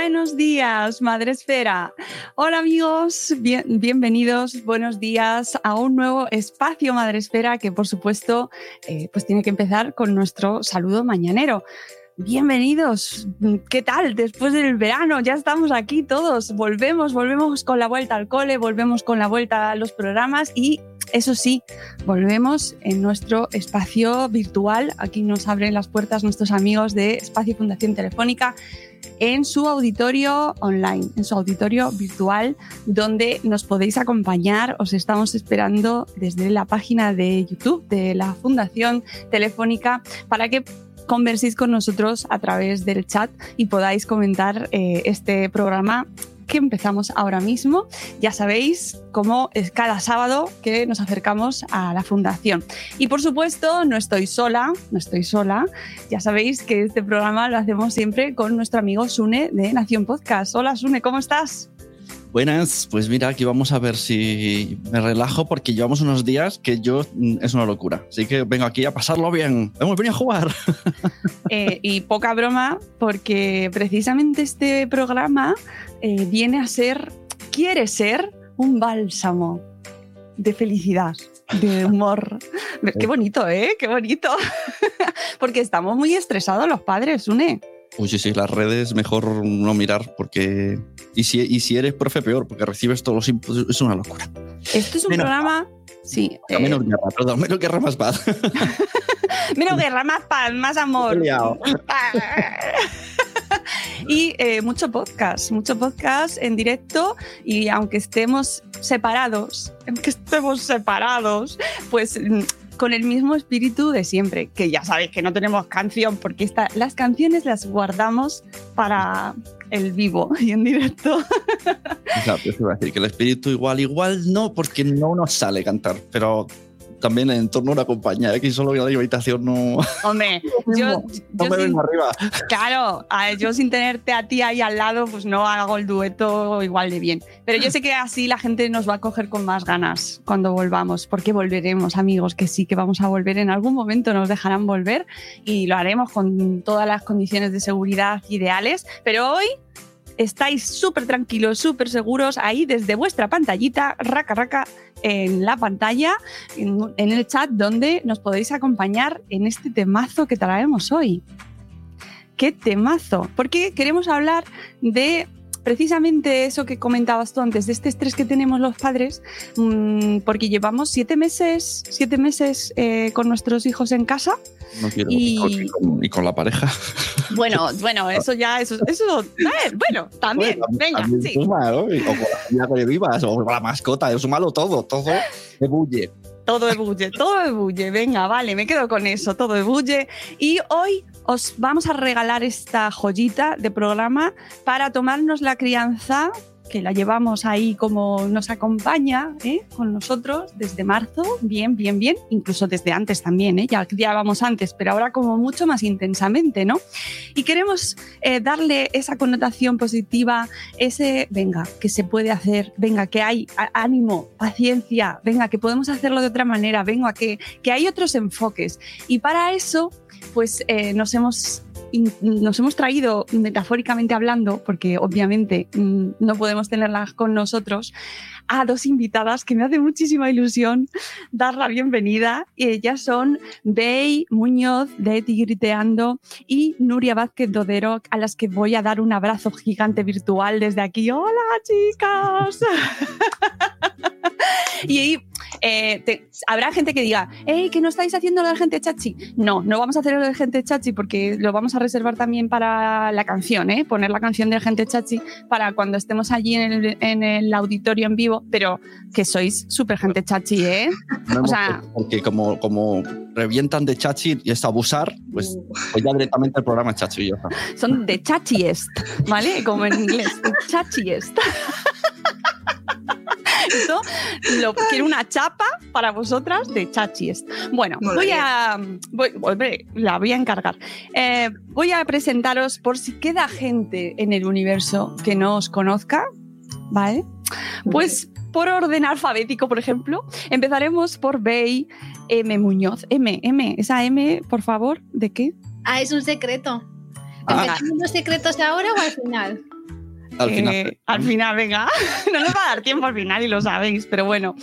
Buenos días, Madre Esfera. Hola amigos, bien, bienvenidos, buenos días a un nuevo espacio Madre Esfera que por supuesto eh, pues tiene que empezar con nuestro saludo mañanero. Bienvenidos, ¿qué tal? Después del verano ya estamos aquí todos, volvemos, volvemos con la vuelta al cole, volvemos con la vuelta a los programas y eso sí, volvemos en nuestro espacio virtual. Aquí nos abren las puertas nuestros amigos de Espacio Fundación Telefónica en su auditorio online, en su auditorio virtual, donde nos podéis acompañar. Os estamos esperando desde la página de YouTube de la Fundación Telefónica para que converséis con nosotros a través del chat y podáis comentar eh, este programa que empezamos ahora mismo. Ya sabéis cómo es cada sábado que nos acercamos a la fundación. Y por supuesto, no estoy sola, no estoy sola. Ya sabéis que este programa lo hacemos siempre con nuestro amigo Sune de Nación Podcast. Hola Sune, ¿cómo estás? Buenas, pues mira, aquí vamos a ver si me relajo porque llevamos unos días que yo mm, es una locura. Así que vengo aquí a pasarlo bien. Hemos venido a jugar. Eh, y poca broma, porque precisamente este programa eh, viene a ser, quiere ser un bálsamo de felicidad, de humor. Qué bonito, ¿eh? Qué bonito. porque estamos muy estresados los padres, Une. Uy, sí, sí, las redes mejor no mirar porque... Y si, y si eres profe, peor, porque recibes todos los inputs. Es una locura. Esto es un Menos- programa... Sí. A menos guerra, perdón, menos guerra más paz. Menos guerra, más paz, más amor. Y eh, mucho podcast, mucho podcast en directo y aunque estemos separados, aunque estemos separados, pues mm, con el mismo espíritu de siempre, que ya sabéis que no tenemos canción porque esta- las canciones las guardamos para el vivo y en directo. Exacto, eso iba a decir que el espíritu igual, igual no, porque no nos sale cantar, pero también el entorno lo acompaña, ¿eh? que solo voy a la habitación no, Hombre, yo, no yo me sin- vengo arriba. Claro, a- yo sin tenerte a ti ahí al lado, pues no hago el dueto igual de bien. Pero yo sé que así la gente nos va a coger con más ganas cuando volvamos, porque volveremos, amigos, que sí que vamos a volver. En algún momento nos dejarán volver y lo haremos con todas las condiciones de seguridad ideales. Pero hoy estáis súper tranquilos, súper seguros ahí desde vuestra pantallita, raca raca, en la pantalla, en, el chat, donde nos podéis acompañar en este temazo que traemos hoy. ¡Qué temazo! Porque queremos hablar de precisamente eso que comentabas tú antes, de este estrés que tenemos los padres, mm, porque llevamos siete meses, siete meses eh, con nuestros hijos en casa. No quiero. Y- Y, con, y con- y con la pareja. Bueno, bueno, eso ya, eso, eso, eh, bueno, también, Bueno, venga, también sí. suma, ¿no? O con la familia que vivas, o con la mascota, es malo todo, todo de bulle. Todo ebulle, todo ebulle. Venga, vale, me quedo con eso, todo ebulle. Y hoy os vamos a regalar esta joyita de programa para tomarnos la crianza que la llevamos ahí como nos acompaña ¿eh? con nosotros desde marzo, bien, bien, bien, incluso desde antes también, ¿eh? ya, ya vamos antes, pero ahora como mucho más intensamente, ¿no? Y queremos eh, darle esa connotación positiva, ese, venga, que se puede hacer, venga, que hay ánimo, paciencia, venga, que podemos hacerlo de otra manera, venga, que, que hay otros enfoques. Y para eso, pues eh, nos hemos nos hemos traído, metafóricamente hablando, porque obviamente mm, no podemos tenerlas con nosotros, a dos invitadas que me hace muchísima ilusión dar la bienvenida. Ellas son Bey Muñoz de Tigriteando y Nuria Vázquez Dodero, a las que voy a dar un abrazo gigante virtual desde aquí. ¡Hola, chicas! y eh, te- habrá gente que diga, ¡Ey, que no estáis haciendo lo de gente chachi! No, no vamos a hacer lo de gente chachi porque lo vamos a reservar también para la canción, ¿eh? poner la canción de gente chachi para cuando estemos allí en el, en el auditorio en vivo, pero que sois súper gente chachi, ¿eh? No O sea- porque como, como revientan de chachi y es abusar, pues, pues ya directamente el programa es chachi. Son de chachiest, ¿vale? Como en inglés, chachiest. Esto lo, quiero una chapa para vosotras de chachiest. Bueno, Muy voy bien. a. Voy, hombre, la voy a encargar. Eh, voy a presentaros por si queda gente en el universo que no os conozca, ¿vale? Pues por orden alfabético, por ejemplo, empezaremos por Bey M. Muñoz. M, M, esa M, por favor, ¿de qué? Ah, es un secreto. Ah. ¿Empezamos los secretos ahora o al final? Al Eh, al final, venga. No nos va a dar tiempo al final y lo sabéis, pero bueno.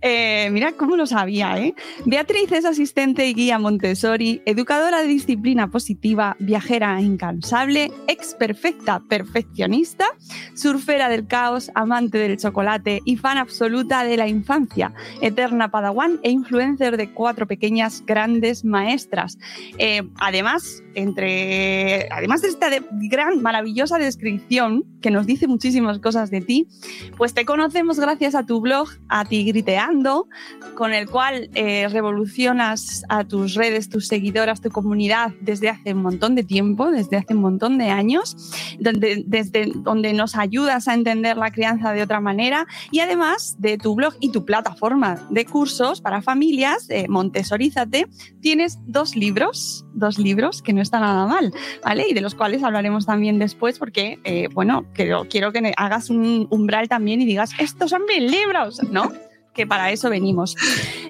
Eh, mira cómo lo sabía, ¿eh? Beatriz es asistente y guía Montessori, educadora de disciplina positiva, viajera incansable, ex perfecta perfeccionista, surfera del caos, amante del chocolate y fan absoluta de la infancia, eterna padawan e influencer de cuatro pequeñas grandes maestras. Eh, además, entre, además de esta gran, maravillosa descripción que nos dice muchísimas cosas de ti, pues te conocemos gracias a tu blog, a Tigriteando, con el cual eh, revolucionas a tus redes, tus seguidoras, tu comunidad desde hace un montón de tiempo, desde hace un montón de años, donde, desde donde nos ayudas a entender la crianza de otra manera y además de tu blog y tu plataforma de cursos para familias, eh, Montesorízate, tienes dos libros, dos libros que no está nada mal, ¿vale? Y de los cuales hablaremos también después porque, eh, bueno, quiero, quiero que hagas un umbral también y digas, estos son mis libros, ¿no? Que para eso venimos.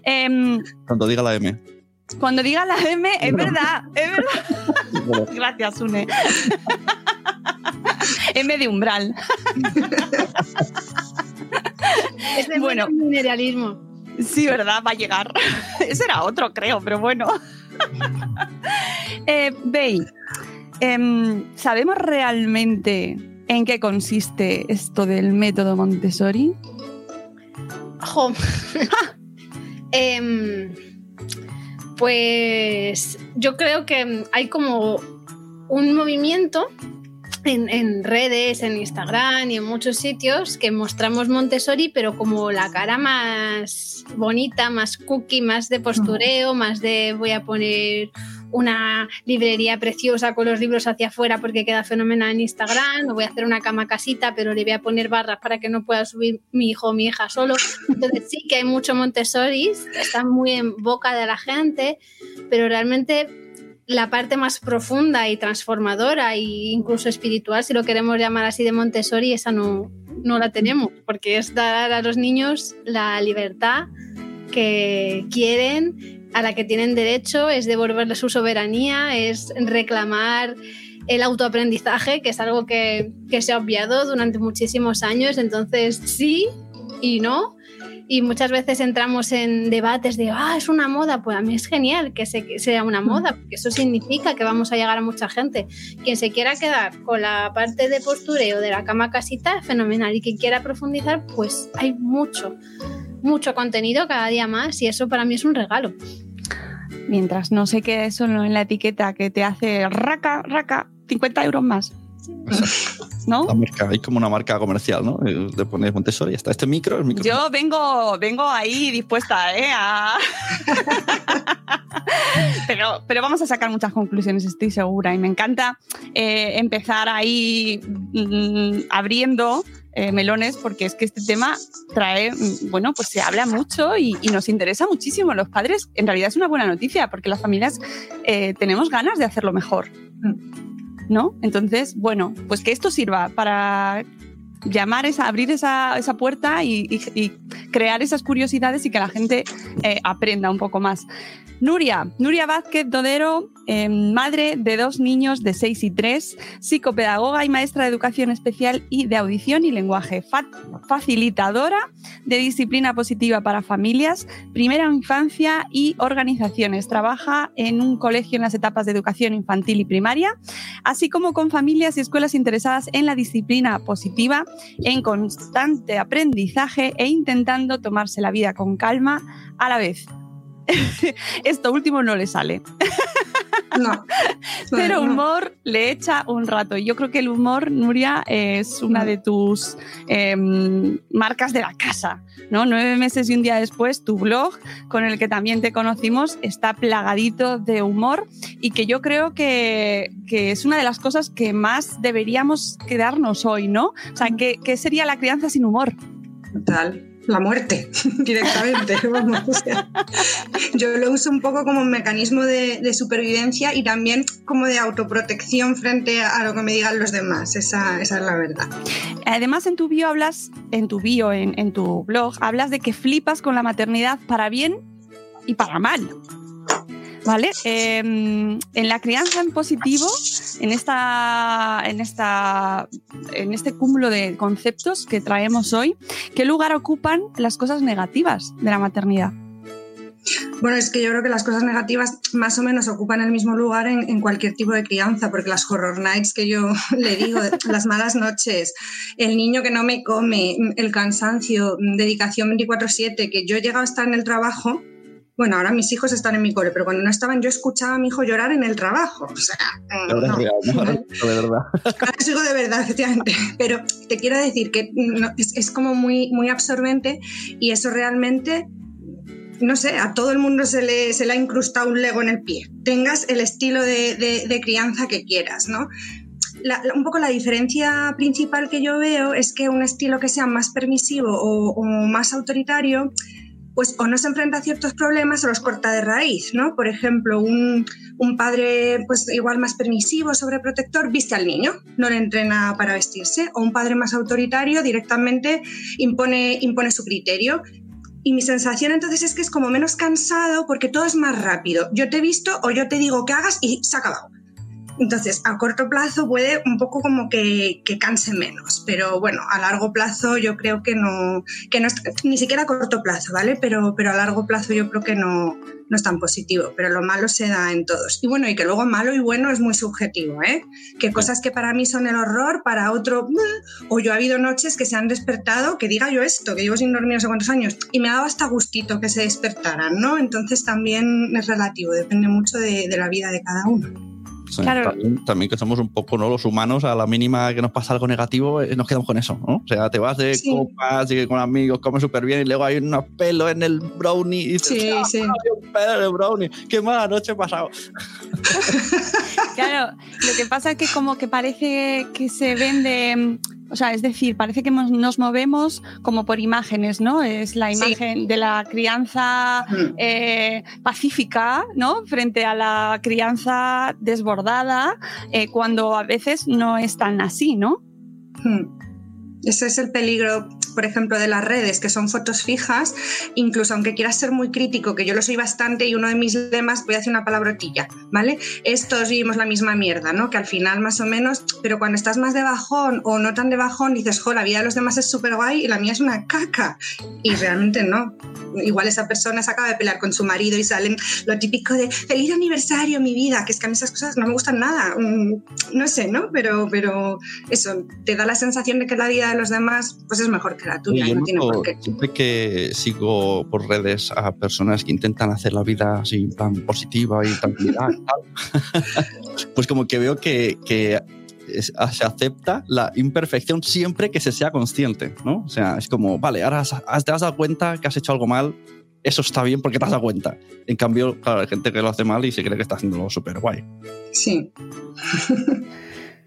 Em, Cuando diga la M. cuando diga la M, es verdad, es verdad. Gracias, Une. M de umbral. Es de Bueno. bueno. mineralismo. Sí, ¿verdad? Va a llegar. Ese era otro, creo, pero bueno. eh, Bey, em, ¿sabemos realmente en qué consiste esto del método Montessori? Em, pues yo creo que hay como un movimiento en, en redes, en Instagram y en muchos sitios que mostramos Montessori, pero como la cara más bonita, más cookie, más de postureo, más de voy a poner una librería preciosa con los libros hacia afuera porque queda fenomenal en Instagram, o voy a hacer una cama casita, pero le voy a poner barras para que no pueda subir mi hijo o mi hija solo. Entonces sí que hay mucho Montessori, está muy en boca de la gente, pero realmente la parte más profunda y transformadora e incluso espiritual, si lo queremos llamar así, de Montessori, esa no, no la tenemos, porque es dar a los niños la libertad que quieren, a la que tienen derecho, es devolverles su soberanía, es reclamar el autoaprendizaje, que es algo que, que se ha obviado durante muchísimos años, entonces sí y no. Y muchas veces entramos en debates de, ah, es una moda. Pues a mí es genial que, se- sea una moda, porque eso significa que vamos a llegar a mucha gente. Quien se quiera quedar con la parte de postureo de la cama casita, fenomenal. Y quien quiera profundizar, pues hay mucho, mucho contenido cada día más. Y eso para mí es un regalo. Mientras no se quede solo en la etiqueta que te hace raca, raca, 50 euros más. ¿No? La marca, hay como una marca comercial, ¿no? Eh, Le pones Montessori está. Este micro, el micro. Yo vengo, vengo ahí dispuesta, ¿eh? a- pero, pero vamos a sacar muchas conclusiones, estoy segura. Y me encanta eh, empezar ahí mm, abriendo eh, melones, porque es que este tema trae, mm, bueno, pues se habla mucho y, nos interesa muchísimo. Los padres, en realidad es una buena noticia, porque las familias eh, tenemos ganas de hacerlo mejor. ¿No? Entonces, bueno, pues que esto sirva para llamar esa, abrir esa, esa puerta y crear esas curiosidades y que la gente eh, aprenda un poco más. Nuria, Nuria Vázquez Dodero, eh, madre de dos niños de 6 y 3, psicopedagoga y maestra de educación especial y de audición y lenguaje, fa- facilitadora de disciplina positiva para familias, primera infancia y organizaciones. Trabaja en un colegio en las etapas de educación infantil y primaria, así como con familias y escuelas interesadas en la disciplina positiva, en constante aprendizaje e intentando tomarse la vida con calma a la vez. Esto último no le sale. No. Pero humor le echa un rato. Y yo creo que el humor, Nuria, es una de tus em, marcas de la casa. ¿no? Nueve meses y un día después, tu blog, con el que también te conocimos, está plagadito de humor y que yo creo que, que es una de las cosas que más deberíamos quedarnos hoy, ¿no? O sea, ¿qué, qué sería la crianza sin humor? Total. La muerte, directamente. vamos, yo lo uso un poco como un mecanismo de, supervivencia y también como de autoprotección frente a lo que me digan los demás. Esa, es la verdad. Además, en tu bio hablas, en tu bio, en tu blog, hablas de que flipas con la maternidad para bien y para mal. ¿Vale? Eh, en la crianza en positivo, en, esta, en, esta, en este cúmulo de conceptos que traemos hoy, ¿qué lugar ocupan las cosas negativas de la maternidad? Bueno, es que yo creo que las cosas negativas más o menos ocupan el mismo lugar en, cualquier tipo de crianza, porque las horror nights que yo le digo, las malas noches, el niño que no me come, el cansancio, dedicación 24/7, que yo he llegado a estar en el trabajo. Bueno, ahora mis hijos están en mi cole, pero cuando no estaban yo escuchaba a mi hijo llorar en el trabajo. O sea, Ahora no. real, ¿no? Ahora de verdad. Ahora sigo de verdad, efectivamente. Pero te quiero decir que no, es, es como muy, muy absorbente y eso realmente, no sé, a todo el mundo se le, se le ha incrustado un lego en el pie. Tengas el estilo de, de- de crianza que quieras, ¿no? La- la- un poco la diferencia principal que yo veo es que un estilo que sea más permisivo o, o más autoritario, pues o no se enfrenta a ciertos problemas o los corta de raíz, ¿no? Por ejemplo, un, un padre pues igual más permisivo, sobreprotector, viste al niño, no le entrena para vestirse, o un padre más autoritario directamente impone, impone su criterio. Y mi sensación entonces es que es como menos cansado porque todo es más rápido. Yo te he visto o yo te digo que hagas y se ha acabado. Entonces, a corto plazo puede un poco como que, que canse menos, pero bueno, a largo plazo yo creo que no, que no es, ni siquiera a corto plazo, ¿vale? Pero, pero a largo plazo yo creo que no, no es tan positivo, pero lo malo se da en todos. Y bueno, y que luego malo y bueno es muy subjetivo, ¿eh? Que cosas que para mí son el horror, para otro, o yo ha habido noches que se han despertado, que diga yo esto, que llevo sin dormir no sé cuántos años, y me ha dado hasta gustito que se despertaran, ¿no? Entonces también es relativo, depende mucho de, de la vida de cada uno. Claro. también, también que somos un poco ¿no? los humanos, a la mínima que nos pasa algo negativo, eh, nos quedamos con eso. ¿no? O sea, te vas de Sí. copas y con amigos, comes súper bien y luego hay unos pelos en el brownie y dices, Sí, "Ah, sí. hay un pelo en el brownie, qué mala noche he pasado. Claro, lo que pasa es que como que parece que se vende, o sea, es decir, parece que nos movemos como por imágenes, ¿no? Es la Sí. imagen de la crianza Mm. eh, pacífica, ¿no? Frente a la crianza desbordada, eh, cuando a veces no es tan así, ¿no? Hmm. Ese es el peligro, por ejemplo, de las redes, que son fotos fijas, incluso aunque quieras ser muy crítico, que yo lo soy bastante y uno de mis lemas, voy a hacer una palabrotilla, ¿vale? Es todos vivimos la misma mierda, ¿no? Que al final más o menos, pero cuando estás más de bajón o no tan de bajón, dices, jo, la vida de los demás es súper guay y la mía es una caca. Y realmente no. Igual esa persona se acaba de pelear con su marido y salen lo típico de feliz aniversario, mi vida, que es que a mí esas cosas no me gustan nada. Mm, No sé, ¿no? Pero, pero eso, te da la sensación de que la vida de los demás pues es mejor que la tuya, Yo y no tiene por qué. Siempre que sigo por redes a personas que intentan hacer la vida así tan positiva y tranquilidad pues como que veo que, que es- se acepta la imperfección siempre que se sea consciente, ¿no? O sea, es como, vale, ahora has- has- te has dado cuenta que has hecho algo mal, eso está bien porque te has dado cuenta. En cambio, claro, hay gente que lo hace mal y se cree que está haciéndolo súper guay. Sí,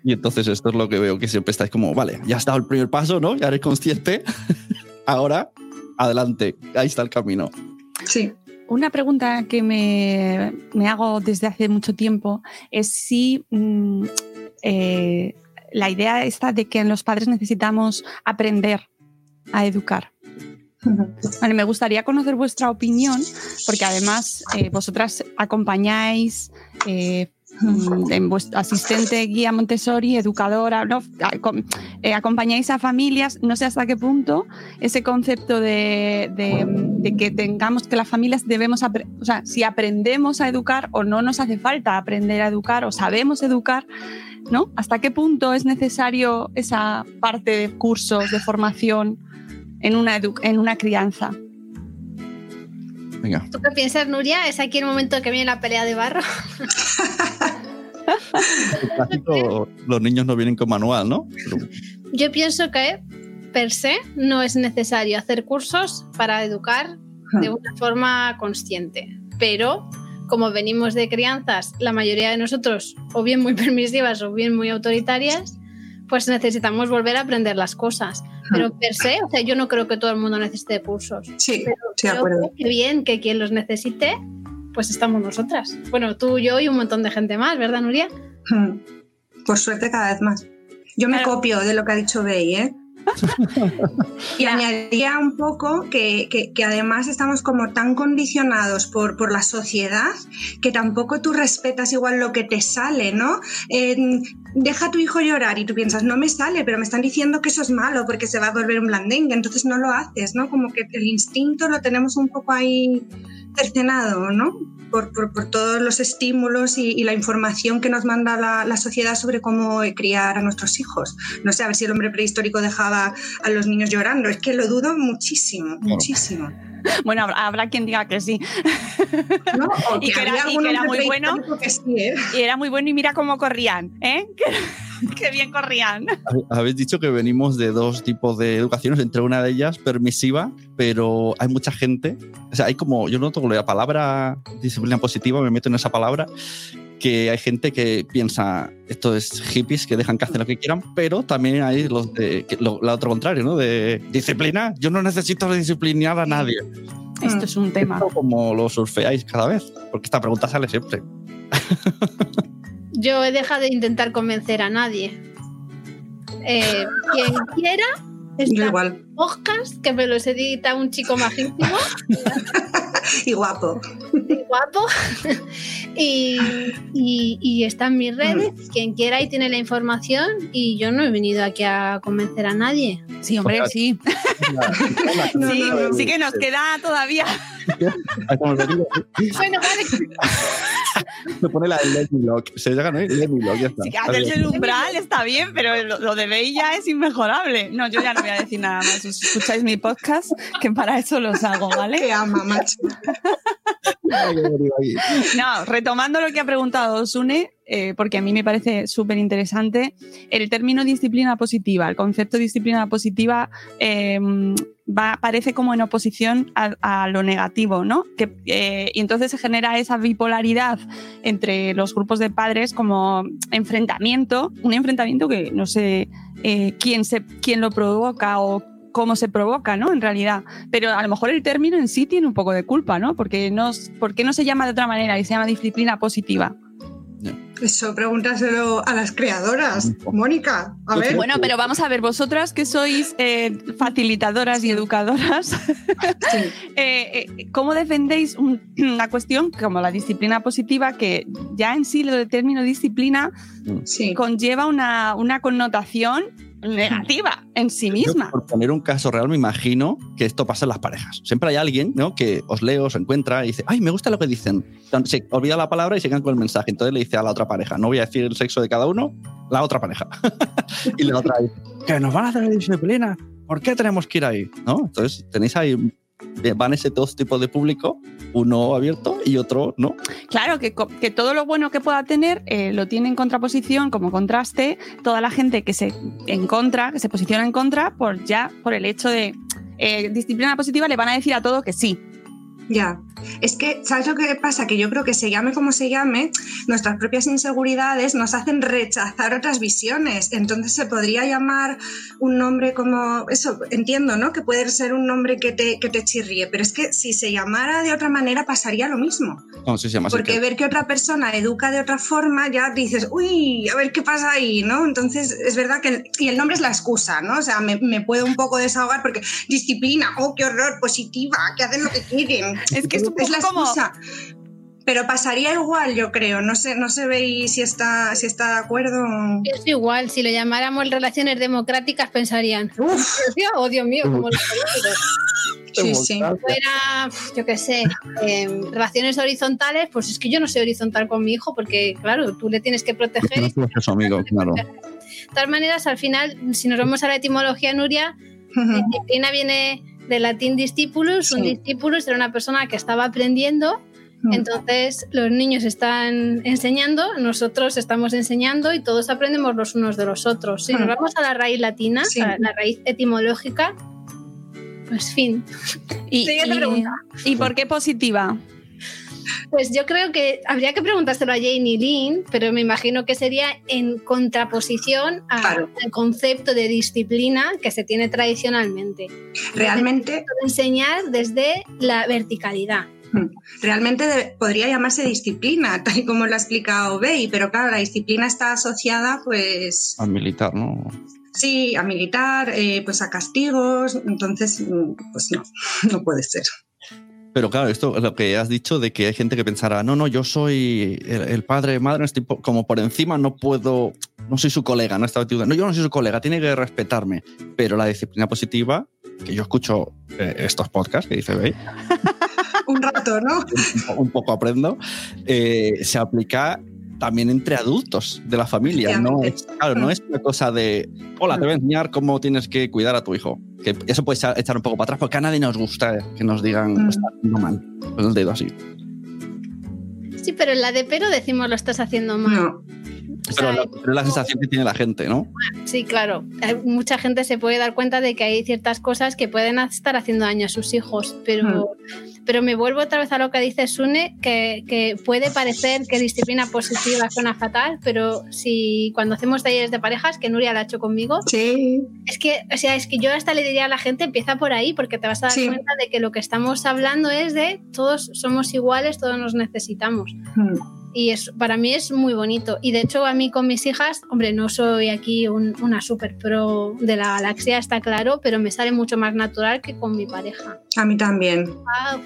Y entonces esto es lo que veo, que siempre estáis como, vale, ya has dado el primer paso, ¿no? Ya eres consciente. Ahora, adelante, ahí está el camino. sí. Una pregunta que me, me hago desde hace mucho tiempo es si mm, eh, la idea está de que los padres necesitamos aprender a educar. Vale, me gustaría conocer vuestra opinión, porque además eh, vosotras acompañáis eh, mm, en vuestro asistente, guía Montessori, educadora, ¿no? Eh, acompañáis a familias, no sé hasta qué punto ese concepto de, de- de que tengamos que las familias debemos, o sea, si aprendemos a educar o no nos hace falta aprender a educar o sabemos educar, ¿no? ¿Hasta qué punto es necesario esa parte de cursos, de formación en una, edu- en una crianza? Venga. ¿Tú qué piensas, Nuria? ¿Es aquí el momento que viene la pelea de barro? Clásico, los niños no vienen con manual, ¿no? Pero- Yo pienso que per se no es necesario hacer cursos para educar de una forma consciente, pero como venimos de crianzas, la mayoría de nosotros o bien muy permisivas o bien muy autoritarias, pues necesitamos volver a aprender las cosas. Pero per se, o sea, yo no creo que todo el mundo necesite cursos. Sí, Pero creo acuerdo. que bien que quien los necesite, pues estamos nosotras. Bueno, tú, yo y un montón de gente más, ¿verdad, Nuria? Por suerte cada vez más. Yo me copio de lo que ha dicho Bey, ¿eh? y añadiría un poco que, que- además estamos como tan condicionados por, por la sociedad que tampoco tú respetas igual lo que te sale, ¿no? Deja a tu hijo llorar y tú piensas, no me sale, pero me están diciendo que eso es malo porque se va a volver un blandengue, entonces no lo haces, ¿no? Como que el instinto lo tenemos un poco ahí cercenado, ¿no? Por, por- por todos los estímulos y, y la información que nos manda la, la sociedad sobre cómo criar a nuestros hijos. No sé, a ver si el hombre prehistórico dejaba a los niños llorando. Es que lo dudo muchísimo, muchísimo. Bueno, habrá, habrá quien diga que sí. ¿no? Y que era, y algún que era hombre muy bueno. que sí, ¿eh? Y era muy bueno y mira cómo corrían, ¿eh? Qué bien corrían. Habéis dicho que venimos de dos tipos de educaciones, entre una de ellas permisiva, pero hay mucha gente, o sea, hay como, yo noto la palabra disciplina positiva, me meto en esa palabra, que hay gente que piensa, esto es hippies que dejan que hacen lo que quieran, pero también hay los de, que- lo, la otro contrario, ¿no? De disciplina, yo no necesito disciplinar a nadie. Esto es un tema. Esto como lo surfeáis cada vez, porque esta pregunta sale siempre. Yo he dejado de intentar convencer a nadie. Eh, quien quiera, Yo está igual. Podcast que me los edita un chico majísimo Y guapo. y guapo. y, y, y está en mis redes. Quien quiera y tiene la información. Y yo no he venido aquí a convencer a nadie. Sí, hombre, sí. No, sí, no, no. sí que nos queda todavía. Bueno, vale. Se pone la Let Me Lock. Se llega, ¿no? Let Me Lock, ya está. Sí, que hacerse el umbral está bien, pero lo, lo de Bey ya es inmejorable. No, yo ya no voy a decir nada más. Escucháis mi podcast, que para eso los hago, ¿vale? Te ama, macho. No, retomando lo que ha preguntado Sune, eh, porque a mí me parece súper interesante, el término disciplina positiva, el concepto de disciplina positiva eh, va, parece como en oposición a, a lo negativo, ¿no? Que, eh, y entonces se genera esa bipolaridad entre los grupos de padres como enfrentamiento, un enfrentamiento que no sé eh, quién, se, quién lo provoca o cómo se provoca, ¿no? En realidad. Pero a lo mejor el término en sí tiene un poco de culpa, ¿no? Porque no, ¿Por qué no se llama de otra manera y se llama disciplina positiva? Eso pregúntaselo a las creadoras. Mónica, a ver. Bueno, pero vamos a ver, vosotras que sois eh, facilitadoras y educadoras, Sí. eh, eh, ¿cómo defendéis un- una cuestión como la disciplina positiva que ya en sí lo del término disciplina Sí. conlleva una, una connotación negativa en sí misma? Yo, por poner un caso real, me imagino que esto pasa en las parejas. Siempre hay alguien ¿no? que os lee, os encuentra y dice, ay, me gusta lo que dicen. Se olvida la palabra y se quedan con el mensaje. Entonces le dice a la otra pareja, no voy a decir el sexo de cada uno, la otra pareja. y la otra dice, que nos van a hacer disciplina. ¿Por qué tenemos que ir ahí? ¿No? Entonces tenéis ahí, van ese dos tipos de público, uno abierto y otro no. Claro, que, que todo lo bueno que pueda tener eh, lo tiene en contraposición, como contraste, toda la gente que se en contra, que se posiciona en contra, por ya por el hecho de eh, disciplina positiva le van a decir a todo que sí. Ya. Es que, ¿sabes lo que pasa? Que yo creo que se llame como se llame, nuestras propias inseguridades nos hacen rechazar otras visiones. Entonces se podría llamar un nombre como, eso, entiendo, ¿no? Que puede ser un nombre que te, que te chirríe, pero es que si se llamara de otra manera pasaría lo mismo. No, se llama Porque que- ver que otra persona educa de otra forma, ya dices, uy, a ver qué pasa ahí, ¿no? Entonces, es verdad que, y el nombre es la excusa, ¿no? O sea, me, me puedo un poco desahogar porque disciplina, oh, qué horror, positiva, que hacen lo que quieren. Es que es un poco la como- excusa. Pero pasaría igual, yo creo. No sé, no sé veis si está, si está de acuerdo. Es igual, si lo llamáramos relaciones democráticas pensarían, "Uf, Dios, oh Dios mío, como los. Sí, sí. Fuera, yo qué sé, em, relaciones horizontales, pues es que yo no soy horizontal con mi hijo porque, claro, tú le tienes que proteger. No y- es su amigo, claro. De todas maneras, al final, si nos vamos a la etimología, Nuria, disciplina viene del latín discípulus. Un Sí. discípulus era una persona que estaba aprendiendo. Mm. Entonces, los niños están enseñando, nosotros estamos enseñando y todos aprendemos los unos de los otros. Si nos Mm. vamos a la raíz latina, Sí. a la raíz etimológica, pues fin. Y, Siguiente y- pregunta. ¿Y por qué positiva? Pues yo creo que habría que preguntárselo a Jane Lynn, pero me imagino que sería en contraposición Claro. al concepto de disciplina que se tiene tradicionalmente. Realmente, Enseñar desde la verticalidad. realmente de- podría llamarse disciplina, tal y como lo ha explicado Bey, pero claro, la disciplina está asociada, pues, Al militar, ¿no? sí, a militar, eh, pues a castigos, entonces, mm, pues no, no puede ser. Pero claro, esto es lo que has dicho de que hay gente que pensará, no, no, yo soy el, el padre, madre, estoy po- como por encima, no puedo, no soy su colega, no está no, yo no soy su colega, tiene que respetarme. Pero la disciplina positiva, que yo escucho eh, estos podcasts que dice, ¿veis? Un rato, ¿no? un, poco aprendo, eh, se aplica también entre adultos de la familia. No es, claro, no es una cosa de, hola, te voy a enseñar cómo tienes que cuidar a tu hijo. Que eso puede echar, un poco para atrás porque a nadie nos gusta que nos digan, Mm. estás haciendo mal, con el dedo así. Sí, pero en la de pero decimos lo estás haciendo mal. No. Pero, sea, la, pero la sensación que tiene la gente, ¿no? Sí, claro. Mucha gente se puede dar cuenta de que hay ciertas cosas que pueden estar haciendo daño a sus hijos, pero, pero me vuelvo otra vez a lo que dice Sune, que, que puede parecer que disciplina positiva suena fatal, pero si cuando hacemos talleres de parejas, que Nuria la ha hecho conmigo, Sí. es que, o sea, es que yo hasta le diría a la gente, empieza por ahí, porque te vas a dar Sí. cuenta de que lo que estamos hablando es de todos somos iguales, todos nos necesitamos. Mm. Y es, para mí es muy bonito. Y de hecho, a mí con mis hijas, hombre, no soy aquí un- una super pro de la galaxia, está claro, pero me sale mucho más natural que con mi pareja. A mí también. Ah,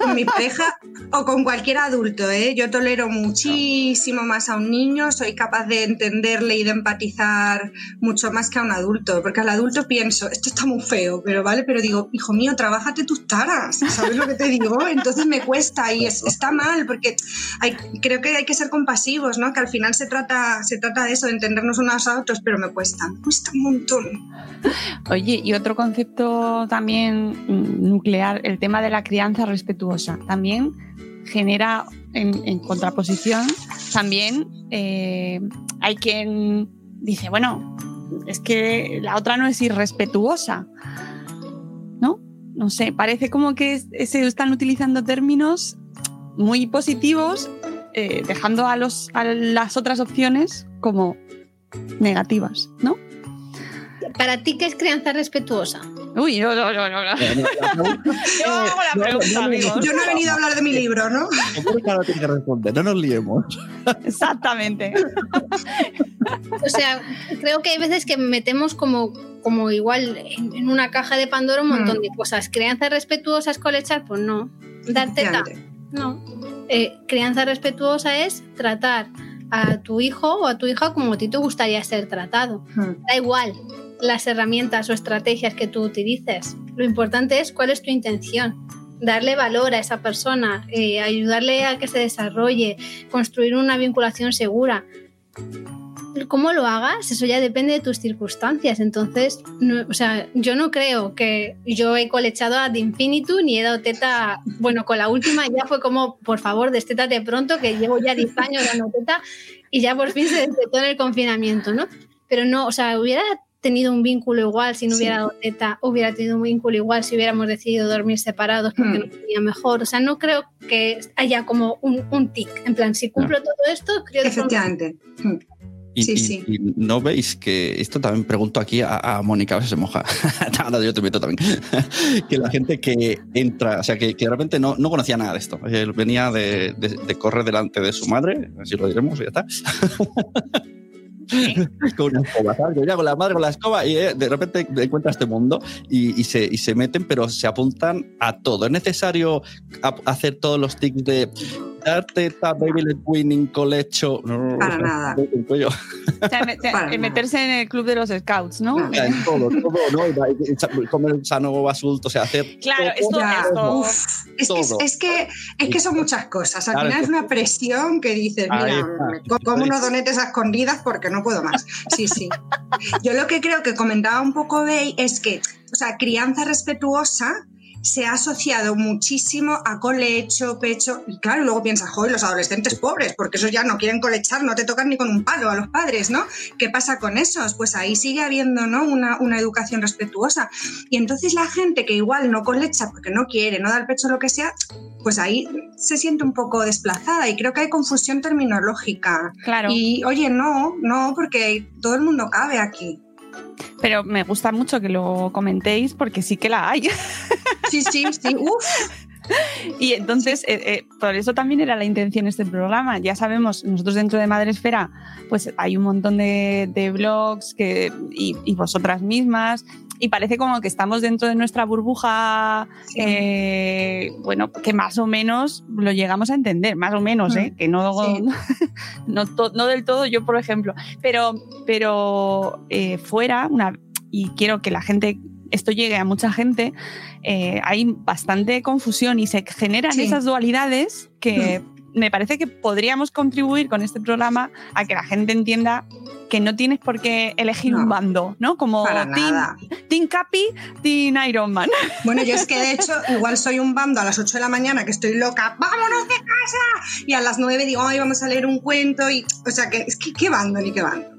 Con mi pareja o con cualquier adulto, ¿eh? Yo tolero muchísimo más a un niño, soy capaz de entenderle y de empatizar mucho más que a un adulto, porque al adulto pienso, esto está muy feo, pero vale, pero digo, hijo mío, trabájate tus taras, ¿sabes lo que te digo? Entonces me cuesta y es- está mal, porque hay- creo que hay que ser compasivos, ¿no? Que al final se trata, se trata de eso, de entendernos unos a otros, pero me cuesta, me cuesta un montón. Oye, y otro concepto también mm, nuclear, el tema de la crianza respetuosa, también genera en, contraposición, también eh, hay quien dice, bueno, es que la otra no es irrespetuosa, ¿no? No sé, parece como que se están utilizando términos muy positivos, eh, dejando a, los, a las otras opciones como negativas, ¿no? ¿Para ti qué es crianza respetuosa? Uy, no, no, no, no. no. Yo hago la pregunta, amigos. Yo no he venido a hablar de mi libro, ¿no? Claro, tiene que responder, no nos liemos. Exactamente. O sea, creo que hay veces que metemos como, como igual en, en una caja de Pandora un montón Mm. de cosas. ¿Crianza respetuosa es colechar? Pues no. ¿Dar teta? No. Eh, crianza respetuosa es tratar a tu hijo o a tu hija como a ti te gustaría ser tratado. Mm. Da igual las herramientas o estrategias que tú utilices. Lo importante es cuál es tu intención. Darle valor a esa persona, eh, ayudarle a que se desarrolle, construir una vinculación segura. ¿Cómo lo hagas? Eso ya depende de tus circunstancias. Entonces, o sea, yo no creo que yo he colechado ad infinitum ni he dado teta. Bueno, con la última ya fue como, por favor, destétate pronto, que llevo ya 10 años dando teta y ya por fin se destetó en el confinamiento, ¿no? Pero no, o sea, hubiera tenido un vínculo igual si no hubiera dado teta, hubiera tenido un vínculo igual si hubiéramos decidido dormir separados porque Hmm. no tenía mejor. O sea, no creo que haya como un, un tic. En plan, si cumplo todo esto, creo que Efectivamente. Hmm. Y, Sí, y- sí. y no veis que esto también pregunto aquí a, a Mónica, a ver si se moja. Ahora yo te meto también. que la gente que entra, o sea, que, que de repente no, no conocía nada de esto. Él venía de, de- de correr delante de su madre, así lo diremos, y ya está. con una escoba, ¿sabes? Yo ya con la madre con la escoba y eh, de repente encuentra este mundo y, se, meten, pero se apuntan a todo. Es necesario hacer todos los tics de dar teta, baby winning, colecho. No, Para nada. el cuello. O sea, mete- Para eh, nada. meterse en el club de los scouts, ¿no? Claro. O sea, en todo, todo, ¿no? Y Comer sano basulto, o sea, hacer. Claro, esto- uf, es, que, es, todo. es que, es que son muchas cosas. Al Claro, final es una presión que dices, mira, está. me co- como unos donetes a escondidas porque no puedo más. Sí, sí. Yo lo que creo que comentaba un poco Bey es que, o sea, crianza respetuosa se ha asociado muchísimo a colecho, pecho, y claro, luego piensas, joder, los adolescentes pobres, porque esos ya no quieren colechar, no te tocan ni con un palo a los padres, ¿no? ¿Qué pasa con esos? Pues ahí sigue habiendo, ¿no? Una, una educación respetuosa. Y entonces la gente que igual no colecha porque no quiere, no da el pecho, lo que sea, pues ahí se siente un poco desplazada y creo que hay confusión terminológica. claro. Y oye, no, no, porque todo el mundo cabe aquí. Pero me gusta mucho que lo comentéis porque sí que la hay. Sí, sí, sí. Y entonces, eh, eh, por eso también era la intención de este programa. Ya sabemos, nosotros dentro de Madresfera, pues hay un montón de, de blogs que, y, y vosotras mismas, y parece como que estamos dentro de nuestra burbuja, Sí. eh, bueno, que más o menos lo llegamos a entender, más o menos, Mm, ¿eh? que no, sí. no, del todo yo, por ejemplo, pero, pero eh, fuera, una, y quiero que la gente, esto llegue a mucha gente, eh, hay bastante confusión y se generan Sí. esas dualidades que me parece que podríamos contribuir con este programa a que la gente entienda que no tienes por qué elegir No. un bando, ¿no? Como team Capi, Team Iron Man. Bueno, yo es que de hecho, igual soy un bando a las 8 de la mañana que estoy loca, vámonos de casa. Y a las 9 digo, ay, vamos a leer un cuento. Y, o sea, que es que qué bando ni qué bando.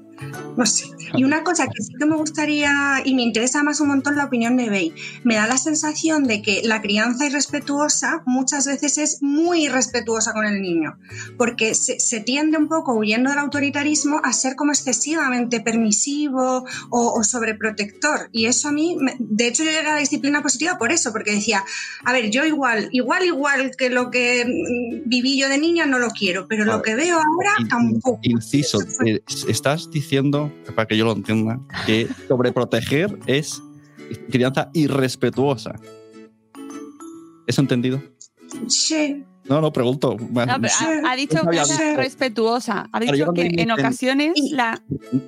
No sé. Y una cosa que sí que me gustaría, y me interesa más un montón la opinión de Bey, me da la sensación de que la crianza irrespetuosa muchas veces es muy irrespetuosa con el niño, porque se, se tiende un poco, huyendo del autoritarismo, a ser como excesivamente permisivo o, o sobreprotector. Y eso a mí, me- de hecho yo llegué a la disciplina positiva por eso, porque decía, a ver, yo igual, igual, igual que lo que mm, viví yo de niña no lo quiero, pero lo que veo ahora tampoco. Inciso, eh, estás diciendo, para que yo lo entienda, que sobreproteger es crianza irrespetuosa. ¿Eso entendido? Sí. No, no, pregunto. No, ha, ha dicho No que era respetuosa. Ha dicho que en ocasiones Y- la.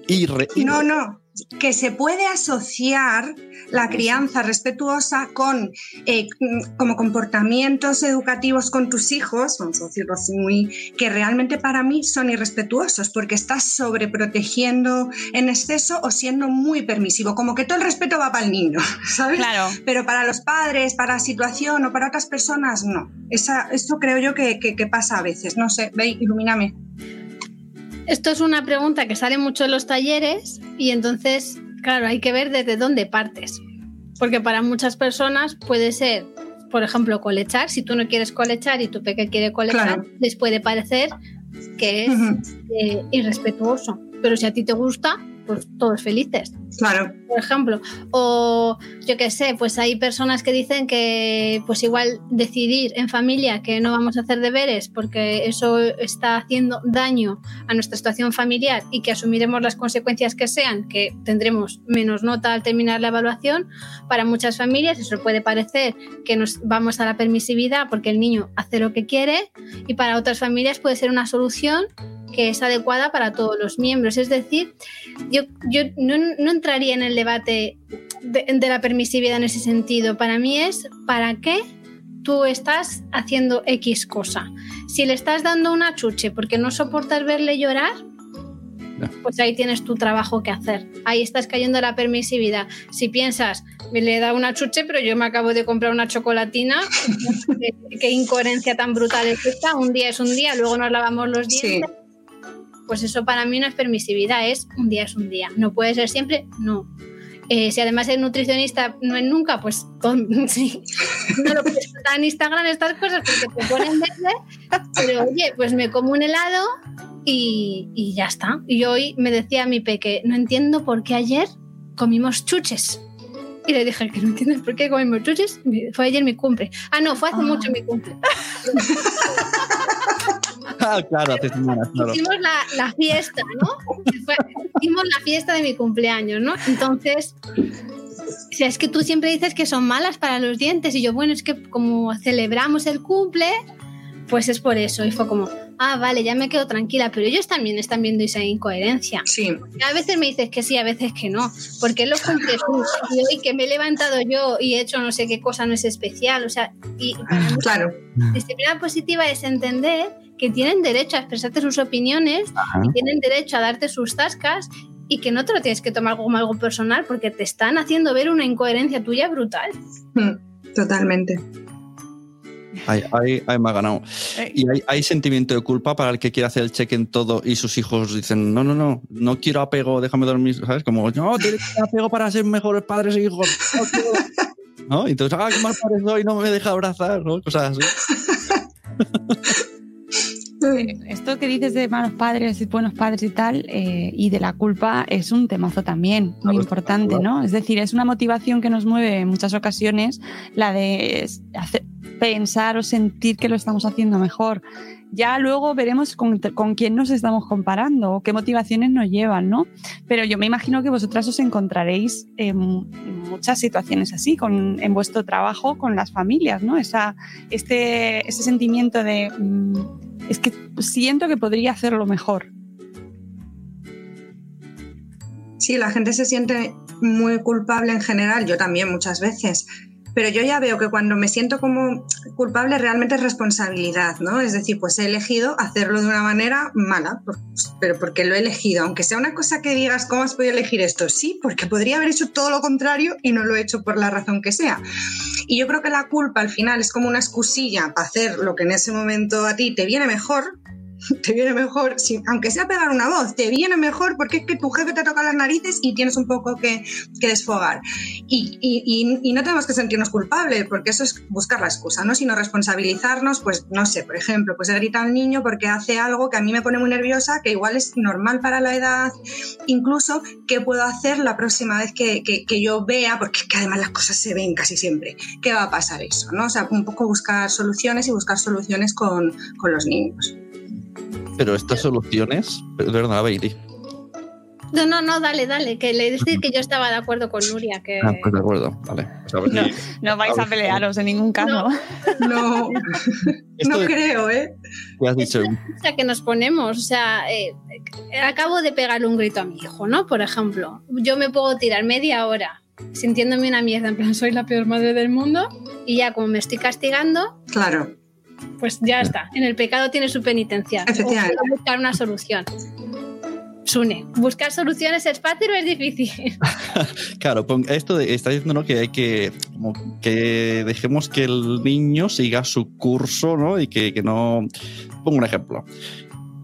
Irre- No, no, que se puede asociar la crianza respetuosa con eh, como comportamientos educativos con tus hijos, vamos a decirlo así muy, que realmente para mí son irrespetuosos porque estás sobreprotegiendo en exceso o siendo muy permisivo, como que todo el respeto va para el niño, ¿sabes? Claro. Pero para los padres, para la situación o para otras personas, no. Esa, esto creo yo que, que- que pasa a veces. No sé, ve, ilumíname. Esto es una pregunta que sale mucho en los talleres y entonces, claro, hay que ver desde dónde partes. Porque para muchas personas puede ser, por ejemplo, colechar. Si tú no quieres colechar y tu peque quiere colechar, Claro. les puede parecer que es eh, irrespetuoso. Pero si a ti te gusta, pues todos felices Claro. por ejemplo. O yo qué sé, pues hay personas que dicen que pues igual decidir en familia que no vamos a hacer deberes porque eso está haciendo daño a nuestra situación familiar y que asumiremos las consecuencias que sean, que tendremos menos nota al terminar la evaluación, para muchas familias eso puede parecer que nos vamos a la permisividad porque el niño hace lo que quiere y para otras familias puede ser una solución que es adecuada para todos los miembros. Es decir, yo, yo no, no entraría en el debate de, de la permisividad en ese sentido. Para mí es para qué tú estás haciendo X cosa. Si le estás dando una chuche porque no soportas verle llorar, pues ahí tienes tu trabajo que hacer. Ahí estás cayendo en la permisividad. Si piensas, me le he dado una chuche, pero yo me acabo de comprar una chocolatina, qué, qué incoherencia tan brutal es esta. Un día es un día, luego nos lavamos los Sí. Pues eso para mí no es permisividad, es un día es un día. No puede ser siempre, no. Eh, si además el nutricionista no es nunca, pues sí, no lo puedes contar en Instagram estas cosas porque te ponen verde, pero oye, pues me como un helado y, y ya está. Y hoy me decía mi peque, no entiendo por qué ayer comimos chuches. Y le dije que no entiendes por qué comimos chuches. Fue ayer mi cumple. Ah, no, fue hace mucho mi cumple. ah, claro, hace semanas, claro. Hicimos la, la fiesta, ¿no? Hicimos la fiesta de mi cumpleaños, ¿no? Entonces, o sea, es que tú siempre dices que son malas para los dientes. Y yo, bueno, es que como celebramos el cumple, pues es por eso. Y fue como, ah, vale, ya me quedo tranquila. Pero ellos también están viendo esa incoherencia. Sí. A veces me dices que sí, a veces que no. Porque los cumples tú, y hoy que me he levantado yo y he hecho no sé qué cosa no es especial. O sea, y para mí Claro. disciplina positiva es entender que tienen derecho a expresarte sus opiniones Ajá. y tienen derecho a darte sus tascas y que no te lo tienes que tomar como algo personal porque te están haciendo ver una incoherencia tuya brutal. Mm, Totalmente. Ahí, ahí- ahí me ha ganado. Y hay, hay sentimiento de culpa para el que quiere hacer el check en todo y sus hijos dicen, no, no, no, no quiero apego, déjame dormir, ¿sabes? Como, no, tienes que tener apego para ser mejores padres e hijos. No, quiero". ¿No? Y entonces, ah, qué mal padre soy, no me deja abrazar, ¿no? Cosas así. Esto que dices de malos padres y buenos padres y tal, eh, y de la culpa, es un temazo también, muy importante, ¿no? Es decir, es una motivación que nos mueve en muchas ocasiones, la de hacer- pensar o sentir que lo estamos haciendo mejor. Ya luego veremos con, con quién nos estamos comparando o qué motivaciones nos llevan, ¿no? Pero yo me imagino que vosotras os encontraréis en muchas situaciones así, con, en vuestro trabajo con las familias, ¿no? Esa, este, ese sentimiento de mm, es que siento que podría hacerlo mejor. Sí, la gente se siente muy culpable en general, yo también muchas veces. Pero yo ya veo que cuando me siento como culpable realmente es responsabilidad, ¿no? Es decir, pues he elegido hacerlo de una manera mala, pues, pero porque lo he elegido. Aunque sea una cosa que digas, ¿cómo has podido elegir esto? Sí, porque podría haber hecho todo lo contrario y no lo he hecho por la razón que sea. Y yo creo que la culpa al final es como una excusilla para hacer lo que en ese momento a ti te viene mejor, te viene mejor, si- aunque sea pegar una voz, te viene mejor porque es que tu jefe te toca las narices y tienes un poco que, que desfogar. Y, y- y- y no tenemos que sentirnos culpables, porque eso es buscar la excusa, ¿no? Sino responsabilizarnos, pues no sé, por ejemplo, pues he gritado al niño porque hace algo que a mí me pone muy nerviosa, que igual es normal para la edad, incluso qué puedo hacer la próxima vez que, que- que yo vea, porque es que además las cosas se ven casi siempre, ¿qué va a pasar eso? ¿no? O sea, un poco buscar soluciones y buscar soluciones con, con los niños. Pero estas soluciones, perdón, a ver, di. No, no, no, dale, dale, que le decir que yo estaba de acuerdo con Nuria, que Ah, pues de acuerdo, vale. Pues a ver No, vais a pelearos en ningún caso. No, no de- creo, ¿eh? has dicho, o sea, que nos ponemos, o sea, eh, acabo de pegarle un grito a mi hijo, ¿no? Por ejemplo, yo me puedo tirar media hora sintiéndome una mierda, en plan, soy la peor madre del mundo, y ya como me estoy castigando, Claro. Pues ya está, en el pecado tiene su penitencia. Efectivamente. O buscar una solución. Sune, buscar soluciones es fácil o es difícil. Claro, esto de, está diciendo ¿no? que hay que, como que dejemos que el niño siga su curso, ¿no? Y que, que no. Pongo un ejemplo.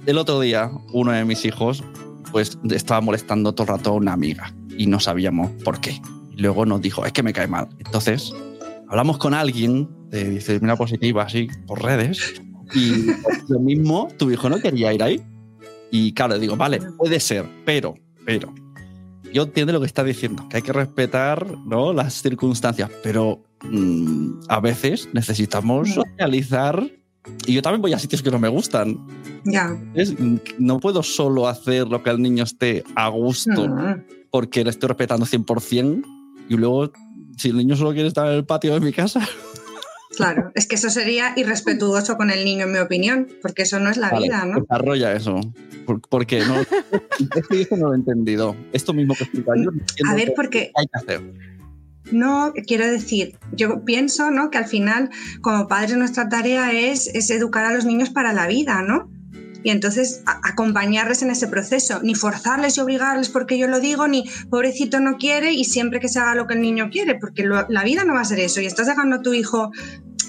El otro día, uno de mis hijos, pues estaba molestando todo el rato a una amiga y no sabíamos por qué. Y luego nos dijo, es que me cae mal. Entonces, hablamos con alguien de disciplina positiva, así, por redes, y lo mismo, tu hijo no quería ir ahí. Y claro, digo, vale, puede ser, pero, pero, yo entiendo lo que está diciendo, que hay que respetar ¿no? las circunstancias, pero mm, a veces necesitamos socializar. Y yo también voy a sitios que no me gustan. Ya. Es- no puedo solo hacer lo que el niño esté a gusto Mm. porque le estoy respetando 100% y luego, si el niño solo quiere estar en el patio de mi casa, Claro, es que eso sería irrespetuoso con el niño, en mi opinión, porque eso no es la vale, vida, ¿no? desarrolla eso. ¿Por, por qué? No, es que yo esto no lo he entendido. Esto mismo que explica yo. no entiendo A ver, qué porque hay que hacer. No, quiero decir, yo pienso ¿no? que al final, como padres, nuestra tarea es, es educar a los niños para la vida, ¿no? Y entonces acompañarles en ese proceso, ni forzarles y obligarles porque yo lo digo, ni pobrecito no quiere y siempre que se haga lo que el niño quiere, porque lo- la vida no va a ser eso. Y estás dejando a tu hijo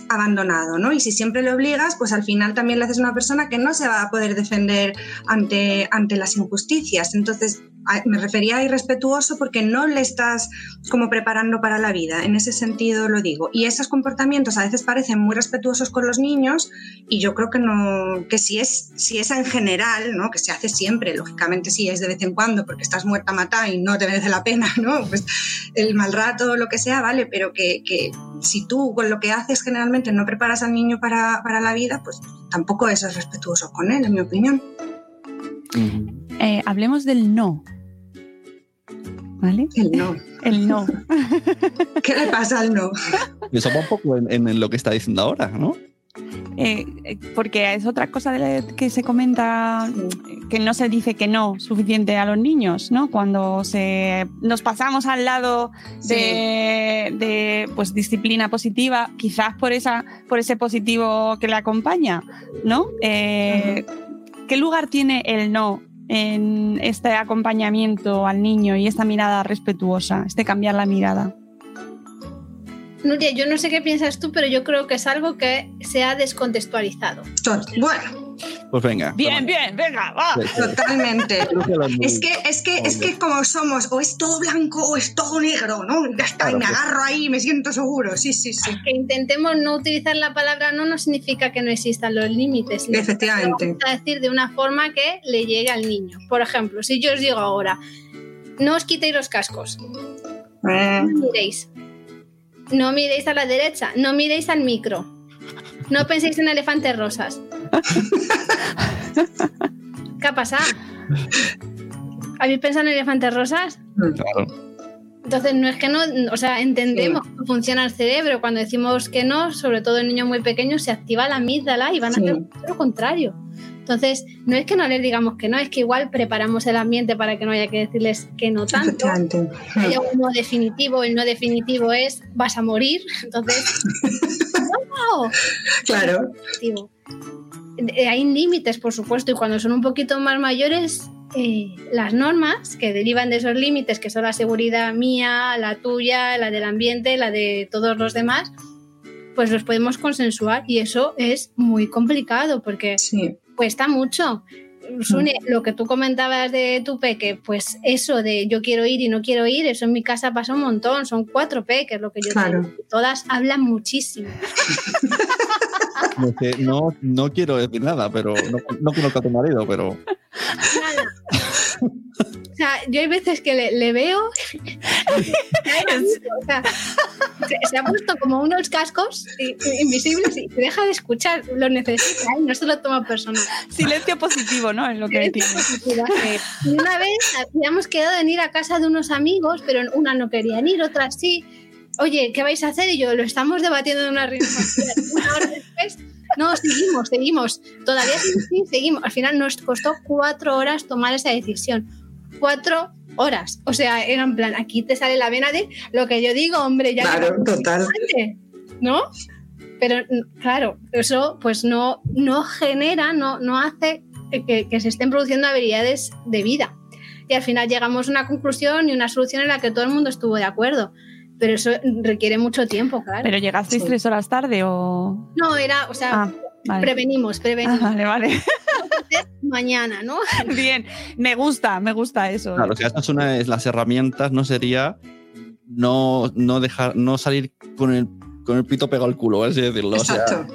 abandonado, ¿no? Y si siempre le obligas, pues al final también le haces una persona que no se va a poder defender ante, ante las injusticias. Entonces, me refería a irrespetuoso porque no le estás como preparando para la vida, en ese sentido lo digo. Y esos comportamientos a veces parecen muy respetuosos con los niños y yo creo que no, que si es, si es en general, ¿no? Que se hace siempre, lógicamente sí es de vez en cuando porque estás muerta matada y no te merece la pena, ¿no? Pues el mal rato lo que sea, vale, pero que, que, si tú con lo que haces generalmente no preparas al niño para, para la vida, pues tampoco eso es respetuoso con él, en mi opinión. Eh, hablemos del no. ¿Vale? El no. El no. ¿Qué le pasa al no? Eso va un poco en, en, lo que está diciendo ahora, ¿no? Eh, porque es otra cosa de que se comenta que no se dice que no suficiente a los niños, ¿no? Cuando se, nos pasamos al lado de, de pues, disciplina positiva, quizás por, esa, por ese positivo que le acompaña, ¿no? Eh, ¿Qué lugar tiene el no en este acompañamiento al niño y esta mirada respetuosa, este cambiar la mirada? Nuria, yo no sé qué piensas tú, pero yo creo que es algo que se ha descontextualizado. Bueno. Pues venga. Bien, bien, venga, va. Totalmente. es que, es que, es que como somos, o es todo blanco o es todo negro, ¿no? Ya está, y me agarro ahí y me siento seguro. Sí, sí, sí. Que intentemos no utilizar la palabra no no significa que no existan los límites. Efectivamente. Vamos a decir de una forma que le llegue al niño. Por ejemplo, si yo os digo ahora, no os quitéis los cascos. Eh. No miréis. No miréis a la derecha, no miréis al micro. No penséis en elefantes rosas. ¿Qué ha pasado? ¿Habéis pensado en elefantes rosas? Claro. Entonces, no es que no, o sea, entendemos cómo funciona el cerebro. Cuando decimos que no, sobre todo en niños muy pequeños, se activa la amígdala y van a hacer lo contrario. Entonces, no es que no les digamos que no, es que igual preparamos el ambiente para que no haya que decirles que no tanto. Hay un no definitivo, el no definitivo es vas a morir. Entonces, no. Claro. Hay límites, por supuesto, y cuando son un poquito más mayores, eh, las normas que derivan de esos límites, que son la seguridad mía, la tuya, la del ambiente, la de todos los demás, pues los podemos consensuar y eso es muy complicado porque cuesta mucho. Sune, lo que tú comentabas de tu peque, pues eso de yo quiero ir y no quiero ir, eso en mi casa pasa un montón, son cuatro peques lo que yo Claro. tengo. Todas hablan muchísimo. No, no quiero decir nada, pero no, no conozco a tu marido, pero. O sea, yo hay veces que le, le veo. o sea, se, se ha puesto como unos cascos invisibles y se deja de escuchar, lo necesita y no se lo toma personal. Silencio positivo, ¿no? Es lo que tiene. Y una vez habíamos quedado en ir a casa de unos amigos, pero una no querían ir, otras sí. Oye, ¿qué vais a hacer? Y yo, lo estamos debatiendo en una reunión. Una hora después, no, seguimos, seguimos. Todavía sí, seguimos. Al final nos costó cuatro horas tomar esa decisión. Cuatro horas. O sea, era en plan, aquí te sale la vena de lo que yo digo, hombre, ya Claro, que- total. ¿No? Pero claro, eso pues no, no genera, no, no hace que, que se estén produciendo habilidades de vida. Y al final llegamos a una conclusión y una solución en la que todo el mundo estuvo de acuerdo. Pero eso requiere mucho tiempo, claro. ¿Pero llegasteis tres horas tarde o...? No, era, o sea, Ah, vale. prevenimos, prevenimos. Ah, vale, vale. Mañana, ¿no? Bien, me gusta, me gusta eso. Claro, si estas una es las herramientas, no sería no, no dejar, no salir con el, con el pito pegado al culo, así decirlo. O sea,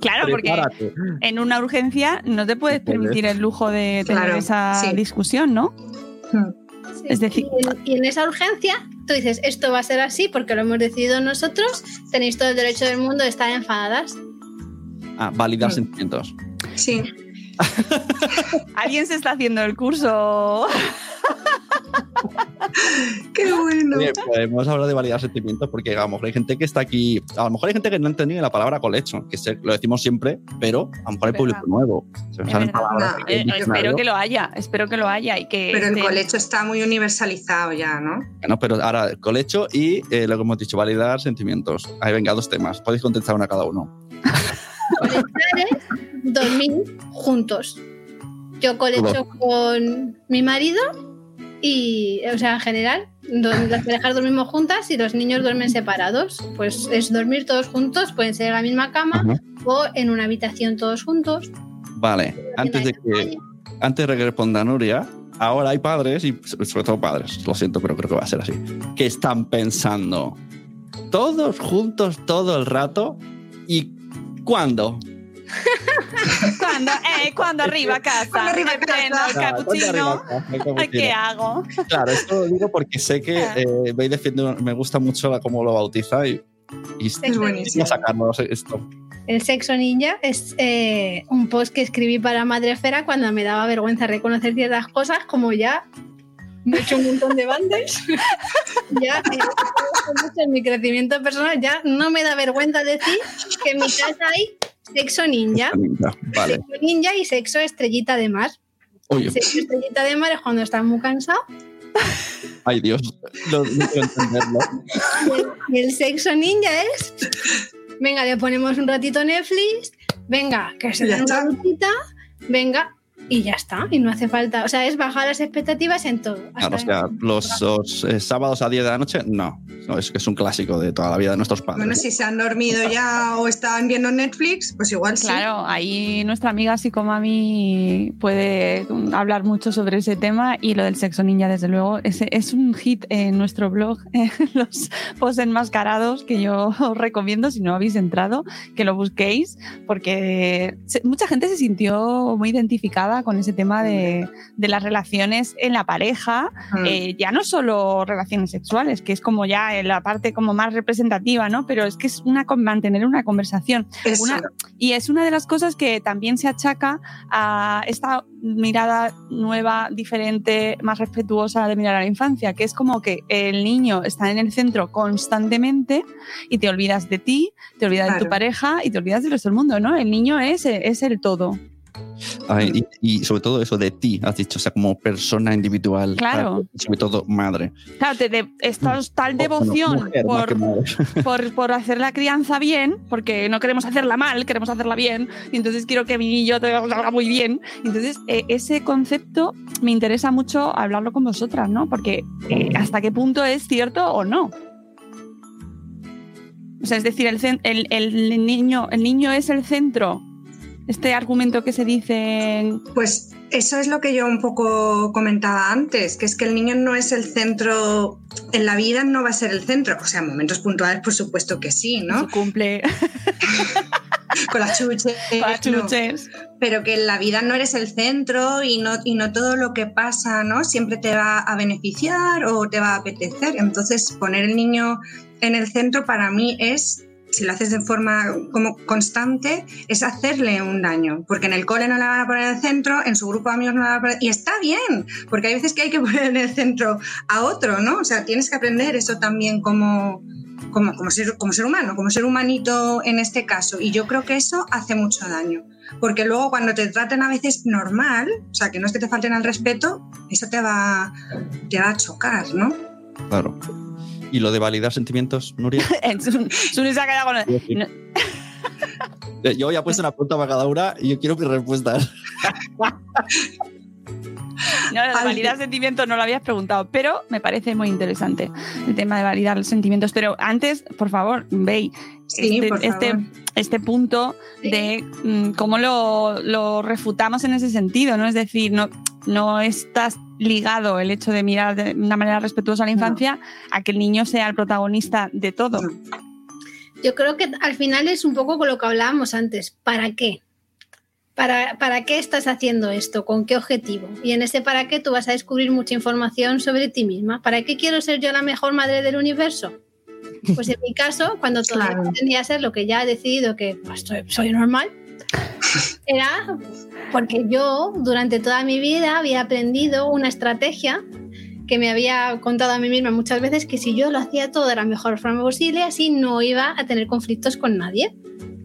Claro, porque prepárate. en una urgencia no te puedes permitir el lujo de tener Claro, esa sí. discusión, ¿no? Es decir, Y en, y en esa urgencia, tú dices, esto va a ser así porque lo hemos decidido nosotros, tenéis todo el derecho del mundo de estar enfadadas. Ah, validar sentimientos. Sí. alguien se está haciendo el curso. Qué bueno. Oye, podemos hablar de validar sentimientos porque a lo mejor hay gente que está aquí, a lo mejor hay gente que no ha entendido la palabra colecho, que lo decimos siempre, pero a lo mejor hay público nuevo. Se salen palabras No, Eh, espero que lo haya, espero que lo haya y que Pero el colecho está muy universalizado ya, ¿no? Bueno, pero ahora colecho y eh, lo que hemos dicho, validar sentimientos. Ahí venga, dos temas. Podéis contestar una cada uno. Dormir juntos. Yo colecho con mi marido y, o sea, en general, las parejas dormimos juntas y los niños duermen separados. Pues es dormir todos juntos, pueden ser en la misma cama Ajá. o en una habitación todos juntos. Vale, antes de que antes de que responda Nuria, ahora hay padres, y sobre todo padres, lo siento, pero creo que va a ser así, que están pensando todos juntos todo el rato y ¿cuándo? ¿Cuándo? Eh, ¿Cuándo arriba a casa? ¿Cuándo arriba a casa? el Claro, ¿cuándo cappuccino. ¿Qué hago? Claro, esto lo digo porque sé que eh, veis defiende, me gusta mucho la- cómo lo bautiza y, y Es buenísimo. a sacarlo esto. El sexo ninja es eh, un post que escribí para Madrefera cuando me daba vergüenza reconocer ciertas cosas, como ya me he hecho un montón de bandes. ya eh, mucho en mi crecimiento personal, ya no me da vergüenza decir que en mi casa hay sexo ninja. Vale. Sexo ninja y sexo estrellita de mar. Oye, Sexo estrellita de mar es cuando estás muy cansado. ay Dios, no, no quiero entenderlo. Y el sexo ninja es. Venga, le ponemos un ratito Netflix. Venga, que se den una. Venga, y ya está. Y no hace falta. O sea, es bajar las expectativas en todo. Claro, o Hasta sea, los, los, eh, sábados a 10 de la noche, no. no es que es un clásico de toda la vida de nuestros padres. Bueno, si se han dormido ya o están viendo Netflix, pues igual sí. Claro, ahí nuestra amiga Psicomami puede hablar mucho sobre ese tema y lo del sexo ninja, desde luego, es, es un hit en nuestro blog, los posts enmascarados que yo os recomiendo, si no habéis entrado, que lo busquéis, porque se- mucha gente se sintió muy identificada con ese tema de, de las relaciones en la pareja, Mm. eh, ya no solo relaciones sexuales, que es como ya en la parte como más representativa, ¿no? Pero es que es una mantener una conversación. Una- y es una de las cosas que también se achaca a esta mirada nueva, diferente, más respetuosa de mirar a la infancia, que es como que el niño está en el centro constantemente y te olvidas de ti, te olvidas de tu pareja y te olvidas del resto del mundo, ¿no? El niño es, es el todo. Ay, y, y sobre todo eso de ti, has dicho, o sea, como persona individual. Claro. Sobre todo madre. Claro, te de, estás tal O, bueno, devoción mujer, por, por, por hacer la crianza bien, porque no queremos hacerla mal, queremos hacerla bien, y entonces quiero que mi niño te haga muy bien. Entonces, eh, ese concepto me interesa mucho hablarlo con vosotras, ¿no? Porque eh, hasta qué punto es cierto o no. O sea, es decir, el, el niño, el niño es el centro. Este argumento que se dice Pues eso es lo que yo un poco comentaba antes, que es que el niño no es el centro, en la vida no va a ser el centro. O sea, en momentos puntuales, por supuesto que sí, ¿no? cumple Con las chuches. con las no. chuches. pero que en la vida no eres el centro y no, y no todo lo que pasa ¿no? siempre te va a beneficiar o te va a apetecer. Entonces, poner el niño en el centro para mí es, si lo haces de forma como constante, es hacerle un daño. Porque en el cole no la van a poner en el centro, en su grupo de amigos no la van a poner. Y está bien, porque hay veces que hay que poner en el centro a otro, ¿no? O sea, tienes que aprender eso también como, como, como, ser, como ser humano, como ser humanito en este caso. Y yo creo que eso hace mucho daño. Porque luego cuando te traten a veces normal, o sea, que no es que te falten al respeto, eso te va, te va a chocar, ¿no? Claro. ¿Y lo de validar sentimientos, Nuria? Sun- se ha quedado con el- no, Yo ya he puesto una pregunta para cada una y yo quiero mis respuestas. No, lo de validar sentimientos no lo habías preguntado, pero me parece muy interesante el tema de validar los sentimientos. Pero antes, por favor, veis Sí, este, por este, este punto Sí. de mm, cómo lo, lo refutamos en ese sentido, ¿no? Es decir, no, no estás ligado el hecho de mirar de una manera respetuosa a la No. infancia a que el niño sea el protagonista de todo. No. Yo creo que al final es un poco con lo que hablábamos antes. ¿Para qué? ¿Para, ¿Para qué estás haciendo esto? ¿Con qué objetivo? Y en ese para qué tú vas a descubrir mucha información sobre ti misma. ¿Para qué quiero ser yo la mejor madre del universo? Pues en mi caso, cuando todavía Claro. no tendría ser lo que ya he decidido que pues, soy, soy normal, era porque yo durante toda mi vida había aprendido una estrategia que me había contado a mí misma muchas veces que si yo lo hacía todo de la mejor forma posible, así no iba a tener conflictos con nadie.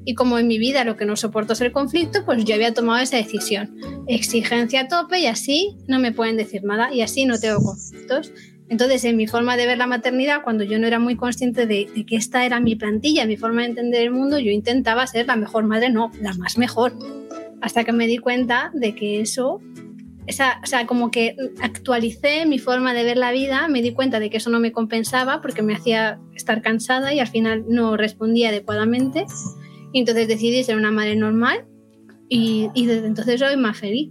Y como en mi vida lo que no soporto es el conflicto, pues yo había tomado esa decisión. Exigencia a tope y así no me pueden decir nada y así no tengo conflictos. Entonces, en mi forma de ver la maternidad, cuando yo no era muy consciente de, de que esta era mi plantilla, mi forma de entender el mundo, yo intentaba ser la mejor madre, no, la más mejor. Hasta que me di cuenta de que eso esa, o sea, como que actualicé mi forma de ver la vida, me di cuenta de que eso no me compensaba porque me hacía estar cansada y al final no respondía adecuadamente. Y entonces decidí ser una madre normal y, y desde entonces soy más feliz.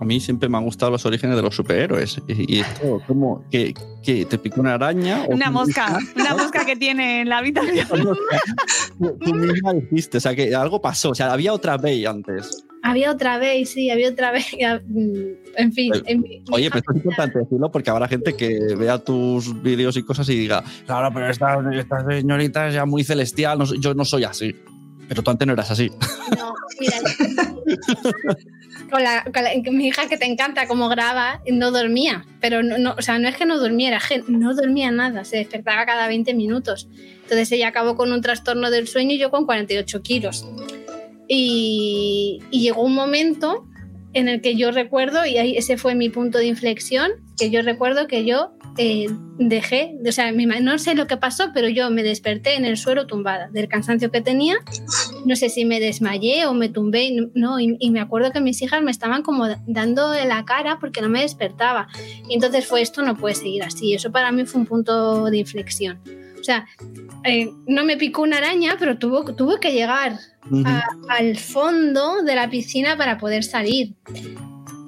A mí siempre me han gustado los orígenes de los superhéroes. Y, y esto, como que, que te pica una araña. o Una mosca, misma- una mosca que tiene en la habitación. Tú tú misma dijiste, o sea, que algo pasó. O sea, había otra Bey antes. Había otra vez, sí, había otra vez. ya, mm, En fin. Pero- en mi- mi Oye, hija pero esto es importante decirlo porque habrá gente que vea tus vídeos y cosas y diga, claro, pero esta, esta señorita es ya muy celestial, no yo no soy así. Pero tú antes no eras así. No, mira, con la, con la- mi hija que te encanta cómo graba, no dormía, pero no, no- o sea, no es que no durmiera, no dormía nada, se despertaba cada 20 minutos. Entonces ella acabó con un trastorno del sueño y yo con 48 kilos. Y, y llegó un momento en el que yo recuerdo, y ahí ese fue mi punto de inflexión, que yo recuerdo que yo eh, dejé, o sea, no sé lo que pasó, pero yo me desperté en el suelo tumbada del cansancio que tenía no sé si me desmayé o me tumbé, no, y, y me acuerdo que mis hijas me estaban como dando la cara porque no me despertaba. Y entonces fue esto, no puede seguir así. Eso para mí fue un punto de inflexión. O sea, eh, no me picó una araña, pero tuvo, tuvo que llegar a- al fondo de la piscina para poder salir.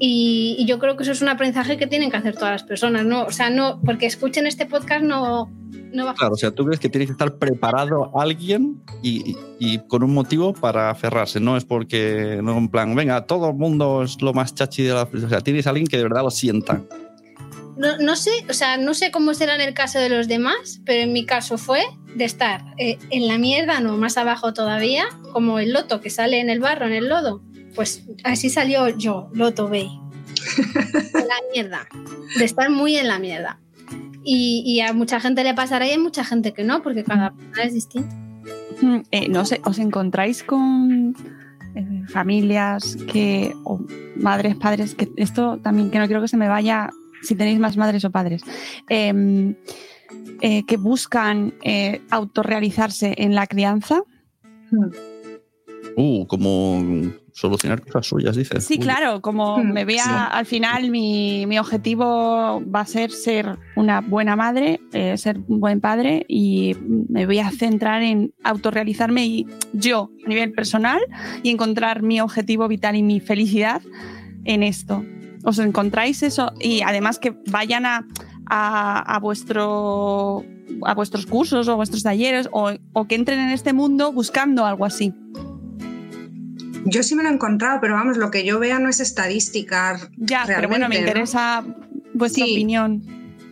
Y, y yo creo que eso es un aprendizaje que tienen que hacer todas las personas, ¿no? O sea, no, porque escuchen este podcast no, no va a Claro, o sea, tú crees que tiene que estar preparado alguien y, y- y con un motivo para aferrarse. No es porque, no en plan, venga, todo el mundo es lo más chachi de la. O sea, tienes a alguien que de verdad lo sienta. No, no sé, o sea, no sé cómo será en el caso de los demás, pero en mi caso fue de estar eh, en la mierda, no, más abajo todavía, como el loto que sale en el barro, en el lodo. Pues así salió yo, Loto Bay. De la mierda. De estar muy en la mierda. Y, y a mucha gente le pasará y a mucha gente que no, porque cada persona es distinta. Mm, eh, no sé, ¿os encontráis con eh, familias que, o madres, padres, que esto también, que no quiero que se me vaya si tenéis más madres o padres, em, eh, que buscan eh, autorrealizarse en la crianza? Uh, como solucionar cosas suyas, dices. Sí, Uy. claro, como Hmm, me vea sí. al final mi, mi objetivo va a ser ser una buena madre, eh, ser un buen padre y me voy a centrar en autorrealizarme y yo a nivel personal y encontrar mi objetivo vital y mi felicidad en esto. ¿Os encontráis eso? Y además que vayan a, a, a vuestro a vuestros cursos o vuestros talleres o, o que entren en este mundo buscando algo así. Yo sí me lo he encontrado, pero vamos, lo que yo vea no es estadística. Ya, pero bueno, me interesa vuestra Sí. opinión.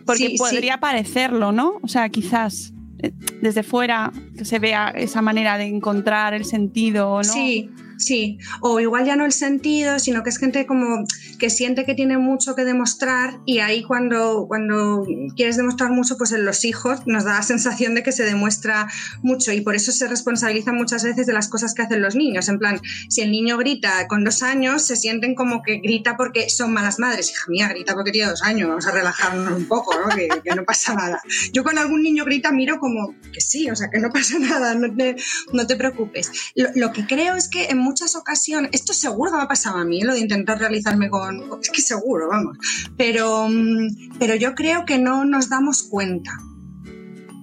Porque Sí, podría parecerlo, ¿no? O sea, quizás eh, desde fuera que se vea esa manera de encontrar el sentido, ¿no? Sí, sí. O igual ya no el sentido, sino que es gente como que siente que tiene mucho que demostrar y ahí cuando, cuando quieres demostrar mucho, pues en los hijos nos da la sensación de que se demuestra mucho y por eso se responsabilizan muchas veces de las cosas que hacen los niños. En plan, si el niño grita con dos años, se sienten como que grita porque son malas madres. Hija mía, grita porque tiene dos años, vamos a relajarnos un poco, ¿no? Que, que no pasa nada. Yo cuando algún niño grita miro como que sí, o sea, que no pasa nada, no te, no te preocupes. Lo, lo que creo es que en muchas ocasiones, esto seguro que me ha pasado a mí, ¿eh? lo de intentar realizarme con... Es que seguro, vamos. Pero, mm, pero yo creo que no nos damos cuenta.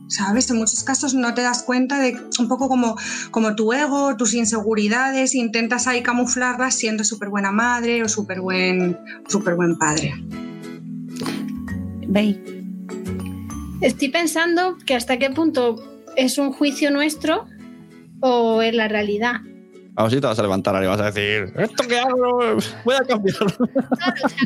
¿Sabes? En muchos casos no te das cuenta de un poco como, como tu ego, tus inseguridades, intentas ahí camuflarlas siendo súper buena madre o súper buen, súper buen padre. Estoy pensando que hasta qué punto es un juicio nuestro o es la realidad. A ver si te vas a levantar y vas a decir, ¿esto que hago? Voy a cambiarlo. Claro, o sea,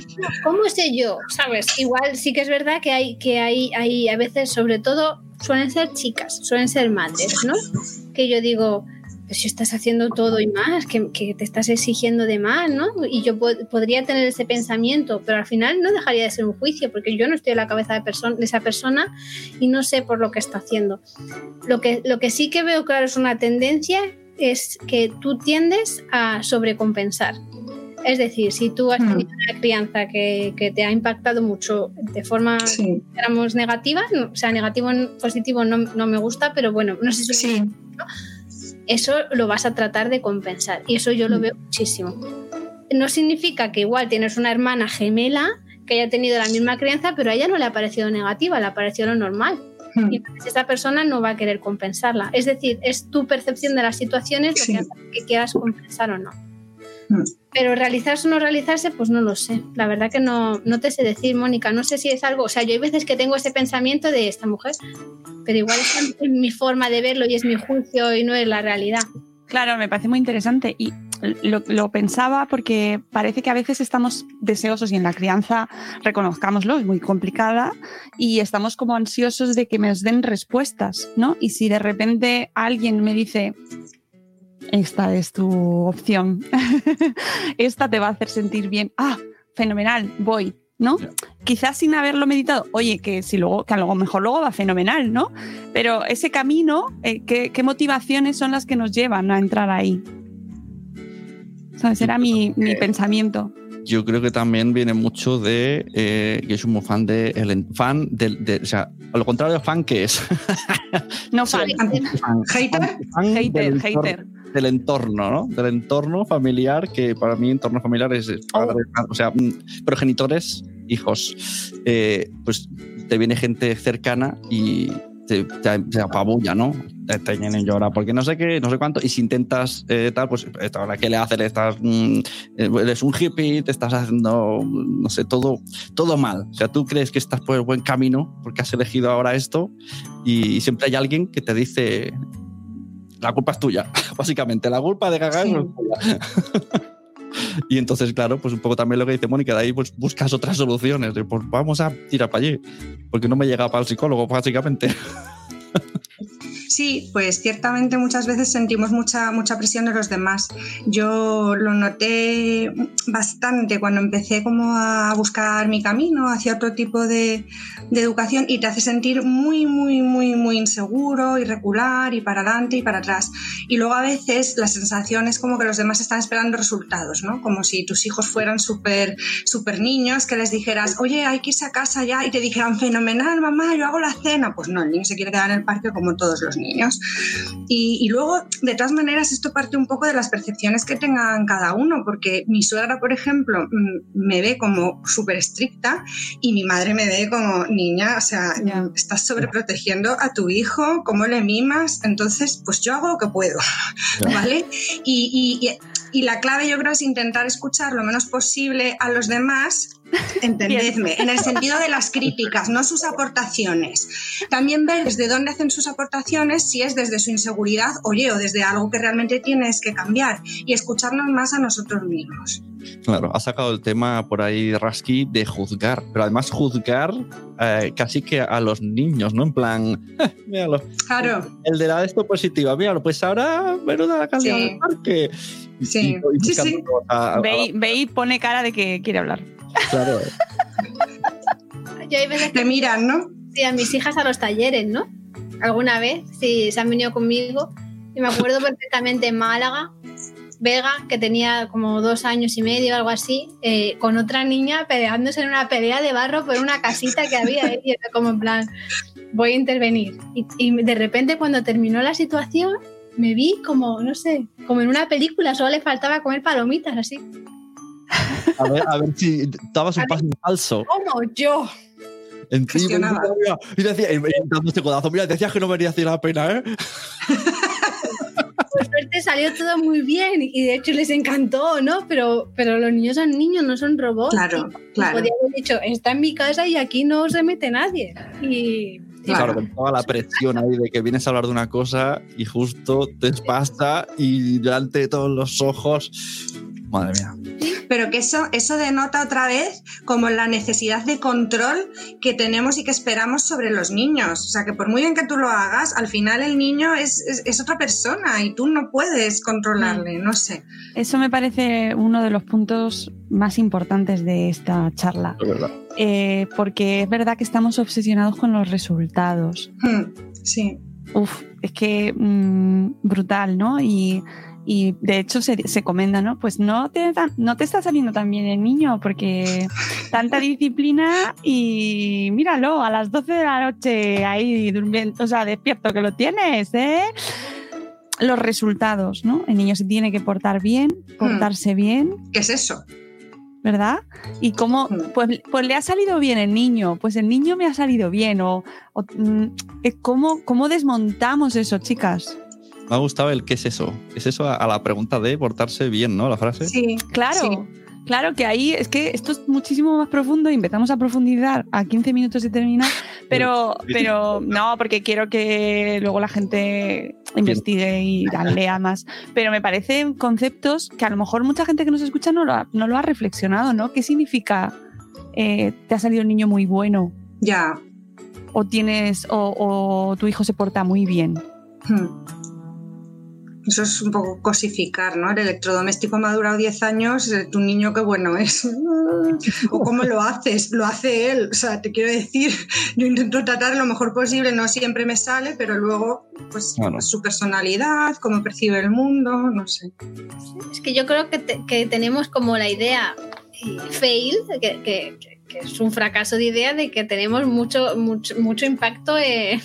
¿cómo sé yo? ¿Sabes? Igual sí que es verdad que hay, que hay, hay a veces, sobre todo, suelen ser chicas, suelen ser madres, ¿no? Que yo digo, pues si estás haciendo todo y más, que, que te estás exigiendo de más, ¿no? Y yo po- podría tener ese pensamiento, pero al final no dejaría de ser un juicio, porque yo no estoy en la cabeza de, perso- de esa persona y no sé por lo que está haciendo. Lo que, lo que sí que veo claro es una tendencia, es que tú tiendes a sobrecompensar. Es decir, si tú has Hmm. tenido una crianza que, que te ha impactado mucho de forma, Sí, digamos, negativa, no- o sea, negativo positivo no, no me gusta, pero bueno, no sé si sí. eso lo vas a tratar de compensar y eso yo lo Mm. veo muchísimo. no significa que igual tienes una hermana gemela que haya tenido la misma crianza, pero a ella no le ha parecido negativa, le ha parecido lo normal. Y entonces esa persona no va a querer compensarla. Es decir, es tu percepción de las situaciones lo Sí. que hace que quieras compensar o no. Hmm. Pero realizarse o no realizarse, pues no lo sé. La verdad que no, no te sé decir, Mónica. No sé si es algo. O sea, yo hay veces que tengo ese pensamiento de esta mujer, pero igual es mi forma de verlo y es mi juicio y no es la realidad. Claro, me parece muy interesante y lo, lo pensaba porque parece que a veces estamos deseosos y en la crianza, reconozcámoslo, es muy complicada y estamos como ansiosos de que nos den respuestas, ¿no? Y si de repente alguien me dice, esta es tu opción, esta te va a hacer sentir bien, ah, fenomenal, voy, ¿no? Quizás sin haberlo meditado, oye, que si luego, que a lo mejor luego va fenomenal, ¿no? Pero ese camino, eh, ¿qué, qué motivaciones son las que nos llevan a entrar ahí? ¿Sabes? Era mi, mi pensamiento. Yo creo que también viene mucho de eh, que soy muy fan de el en- fan del, de, o sea, a lo contrario de fan que es No fan. fan, ¿Hater? fan Hater, del, entorno, hater. del entorno, ¿no? Del entorno familiar que para mí entorno familiar es es padre, o sea, mm, progenitores, hijos, eh, pues te viene gente cercana y te apabulla, ¿no? Te, vienen llorar porque no sé qué, no sé cuánto, y si intentas eh, tal, pues ahora qué le haces, le estás, mm, eh, eres un hippie, te estás haciendo, no sé, todo, todo mal. O sea, tú crees que estás por el buen camino porque has elegido ahora esto y, siempre hay alguien que te dice, la culpa es tuya, básicamente, la culpa de cagar Sí. es tuya. Y entonces, claro, pues un poco también lo que dice Mónica, de ahí pues buscas otras soluciones. de, pues vamos a tirar para allí, porque no me llega para el psicólogo, básicamente. Sí, pues ciertamente muchas veces sentimos mucha, mucha presión de los demás. Yo lo noté bastante cuando empecé como a buscar mi camino hacia otro tipo de, de educación y te hace sentir muy, muy, muy, muy inseguro, irregular y para adelante y para atrás. Y luego a veces la sensación es como que los demás están esperando resultados, ¿no? Como si tus hijos fueran súper, súper niños, que les dijeras, oye, hay que irse a casa ya y te dijeran, fenomenal, mamá, yo hago la cena. Pues no, el niño se quiere quedar en el parque como todos los niños. Y, y, luego, de todas maneras, esto parte un poco de las percepciones que tengan cada uno, porque mi suegra, por ejemplo, me ve como súper estricta y mi madre me ve como niña, o sea, yeah. estás sobreprotegiendo a tu hijo, cómo le mimas, entonces, pues yo hago lo que puedo, yeah. ¿vale? Y, y, y la clave yo creo es intentar escuchar lo menos posible a los demás entendedme, en el sentido de las críticas, no sus aportaciones. También ver desde dónde hacen sus aportaciones, si es desde su inseguridad, oye, o desde algo que realmente tienes que cambiar y escucharnos más a nosotros mismos. Claro, ha sacado el tema por ahí Rasky de juzgar, pero además juzgar eh, casi que a los niños, ¿no? En plan, eh, míralo. Claro. El de la esto positiva, míralo, pues ahora menuda la calidad sí. del parque. Sí, y, y sí, sí. A, a, ve, ve y pone cara de que quiere hablar. Claro. Yo hay veces te miran, ¿no? Sí, a mis hijas a los talleres, ¿no? Alguna vez, sí, se han venido conmigo. Y me acuerdo perfectamente en Málaga, Vega, que tenía como dos años y medio, algo así, eh, con otra niña peleándose en una pelea de barro por una casita que había. Y era como en plan, voy a intervenir. Y, y de repente, cuando terminó la situación, me vi como, no sé, como en una película, solo le faltaba comer palomitas así. A ver, a ver si dabas un paso falso. ¿Cómo yo? Encima, mira, y decía, dando este codazo, mira, decías que no merecía la pena, ¿eh? Por suerte salió todo muy bien y de hecho les encantó, ¿no? Pero, pero los niños son niños, no son robots. Claro, y, claro. Podría haber dicho, está en mi casa y aquí no se mete nadie. Y Claro, con toda la presión ahí de que vienes a hablar de una cosa y justo te pasa y delante de todos los ojos. Madre mía. Pero que eso, eso denota otra vez como la necesidad de control que tenemos y que esperamos sobre los niños. O sea, que por muy bien que tú lo hagas, al final el niño es, es, es otra persona y tú no puedes controlarle, no sé. Eso me parece uno de los puntos más importantes de esta charla. Es verdad. Eh, porque es verdad que estamos obsesionados con los resultados. Hmm, sí. Uf, es que mmm, brutal, ¿no? Y, y de hecho se, se, comenta, ¿no? Pues no te, no te está saliendo tan bien el niño porque tanta disciplina y míralo, a las 12 de la noche ahí durmiendo, o sea, despierto que lo tienes, ¿eh? los resultados, ¿no? El niño se tiene que portar bien, portarse bien. ¿Qué es eso? ¿Verdad? Y cómo, pues, pues le ha salido bien el niño, pues el niño me ha salido bien, o, o, mm, eh, ¿cómo, ¿cómo desmontamos eso, chicas? Me ha gustado el qué es eso. ¿Es eso a, a la pregunta de portarse bien, no? La frase. Sí, Claro, sí. claro que ahí es que esto es muchísimo más profundo y empezamos a profundizar a 15 minutos de terminar, pero, pero no, porque quiero que luego la gente investigue y la lea más. Pero me parecen conceptos que a lo mejor mucha gente que nos escucha no lo ha, no lo ha reflexionado, ¿no? ¿Qué significa eh, te ha salido un niño muy bueno? Ya. O tienes, o, o tu hijo se porta muy bien. Hmm. Eso es un poco cosificar, ¿no? El electrodoméstico me ha durado 10 años, eh, tu niño qué bueno es. o cómo lo haces, lo hace él. O sea, te quiero decir, yo intento tratar lo mejor posible, no siempre me sale, pero luego, pues, Bueno. su personalidad, cómo percibe el mundo, no sé. Es que yo creo que, te- que tenemos como la idea fail, que, que- que- que es un fracaso de idea de que tenemos mucho, mucho, mucho impacto en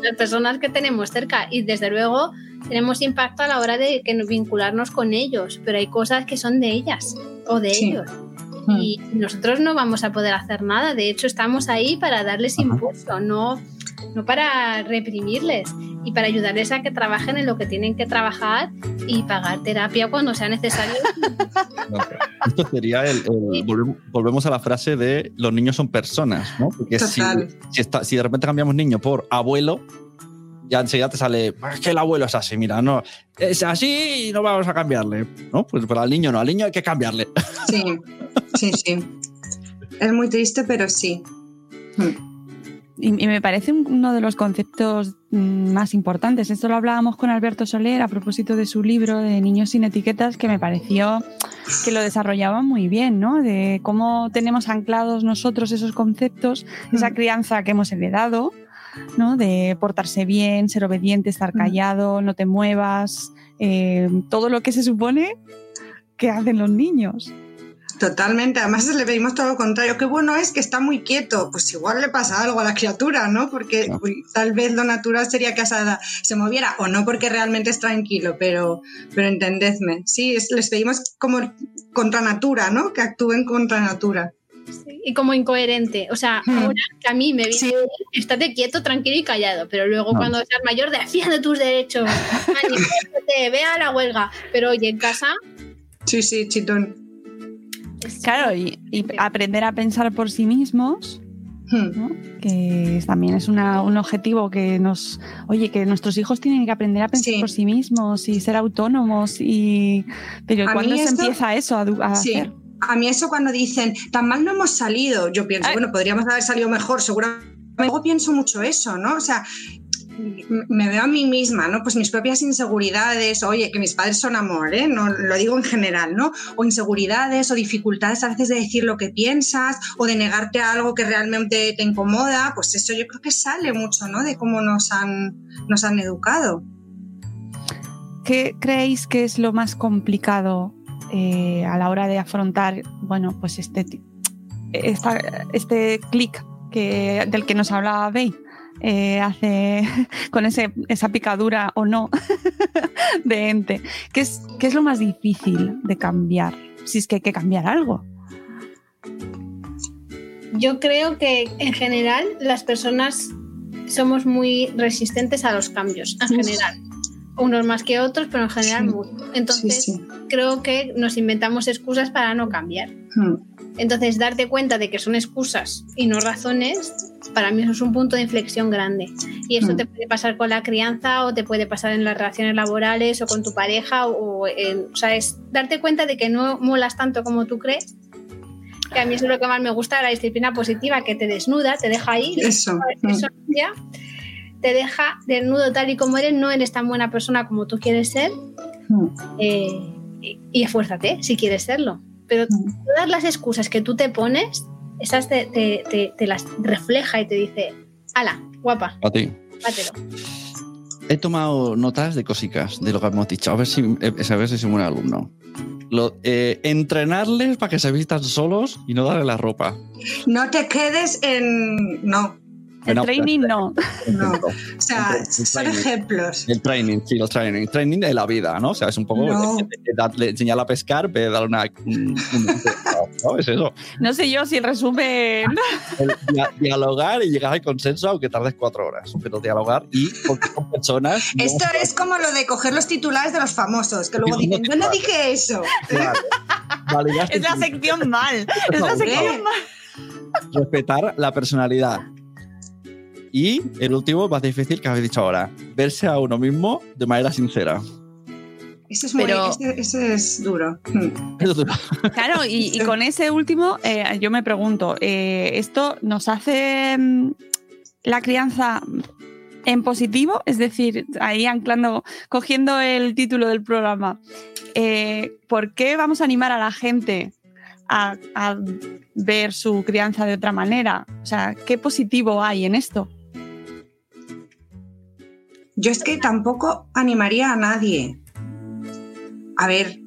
las personas que tenemos cerca y desde luego tenemos impacto a la hora de que nos- vincularnos con ellos, pero hay cosas que son de ellas o de Sí. ellos. Y nosotros no vamos a poder hacer nada, de hecho estamos ahí para darles impulso, no, no para reprimirles y para ayudarles a que trabajen en lo que tienen que trabajar y pagar terapia cuando sea necesario. Esto sería el, el- volvemos, volvemos a la frase de los niños son personas, ¿no? Porque si, si, está- si de repente cambiamos niño por abuelo, ya enseguida te sale, es que el abuelo es así, mira, no, es así y no vamos a cambiarle, ¿no? Pues para el niño no, al niño hay que cambiarle. Sí, sí, sí. Es muy triste, pero sí. Y, y me parece un- uno de los conceptos mm, más importantes. Esto lo hablábamos con Alberto Soler a propósito de su libro de Niños sin etiquetas, que me pareció que lo desarrollaba muy bien, ¿no? De cómo tenemos anclados nosotros esos conceptos, esa crianza que hemos heredado, ¿no? De portarse bien, ser obediente, estar callado, no te muevas, eh, todo lo que se supone que hacen los niños. Totalmente, además le pedimos todo lo contrario. Qué bueno es que está muy quieto. Pues igual le pasa algo a la criatura, ¿no? Porque uy, tal vez lo natural sería que esa- se moviera, o no porque realmente es tranquilo, pero, pero entendedme. Sí, es- les pedimos como contra natura, ¿no? Que actúen contra natura. Y como incoherente. O sea, Hmm. ahora que a mí me viene, estate quieto, tranquilo y callado, pero luego No. cuando seas mayor, defiende tus derechos, manifiéstate, ve a la huelga. Pero oye, en casa, Sí, sí, chitón. Claro, y, y aprender a pensar por sí mismos, ¿no? que también es una- un objetivo que nos, oye, que nuestros hijos tienen que aprender a pensar por sí mismos y ser autónomos y, pero ¿cuándo se esto- empieza eso a, a Sí. hacer? A mí eso cuando dicen, tan mal no hemos salido, yo pienso, bueno, podríamos haber salido mejor, seguramente. Luego pienso mucho eso, ¿no? O sea, me veo a mí misma, ¿no? Pues mis propias inseguridades, oye, que mis padres son amor, ¿eh? No, lo digo en general, ¿no? O inseguridades o dificultades a veces de decir lo que piensas o de negarte a algo que realmente te incomoda, pues eso yo creo que sale mucho, ¿no? De cómo nos han, nos han educado. ¿Qué creéis que es lo más complicado eh, a la hora de afrontar, bueno, pues este, esta- este clic que, del que nos hablaba Bey? eh, hace con ese, esa picadura o no de ente. ¿Qué es, ¿Qué es lo más difícil de cambiar? Si es que hay que cambiar algo. yo creo que en general las personas somos muy resistentes a los cambios, en general. Unos más que otros, pero en general Sí. mucho. Entonces, Sí, sí. creo que nos inventamos excusas para no cambiar. Hmm. Entonces, darte cuenta de que son excusas y no razones, para mí eso es un punto de inflexión grande. Y eso Mm. te puede pasar con la crianza o te puede pasar en las relaciones laborales o con tu pareja. O, en- o sea, es darte cuenta de que no molas tanto como tú crees. Que a mí es lo que más me gusta de la disciplina positiva, que te desnuda, te deja ahí. Eso. eso ya, te deja desnudo tal y como eres, no eres tan buena persona como tú quieres ser. eh, y, y esfuérzate si quieres serlo. Pero todas las excusas que tú te pones, esas te, te- te- te las refleja y te dice, ala, guapa, A ti. He tomado notas de cositas de lo que hemos dicho. A ver si, eh, a ver si soy un buen alumno. Lo- eh, entrenarles para que se vistan solos y no darle la ropa. No te quedes en. No. El training no. No. O sea, son ejemplos. El training, sí, el training. El training de la vida, ¿no? O sea, es un poco No. enseñarle a pescar, pero darle una. un- un- ¿no? Es eso. No sé yo si el resumen. El dia- dialogar y llegar al consenso, aunque tardes cuatro horas. Pero dialogar y porque son personas. no- Esto es como lo de coger los titulares de los famosos, que luego dicen, yo no dije eso. Es la sección mal. Es la sección mal. respetar la personalidad. Y el último, más difícil que habéis dicho ahora, verse a uno mismo de manera sincera. Ese es, muy, Pero- ese, ese es duro. Mm. Claro, y, y con ese último, eh, yo me pregunto, eh, ¿esto nos hace mm, la crianza en positivo? Es decir, ahí anclando, cogiendo el título del programa, eh, ¿por qué vamos a animar a la gente a, a ver su crianza de otra manera? O sea, ¿qué positivo hay en esto? Yo es que tampoco animaría a nadie. A ver,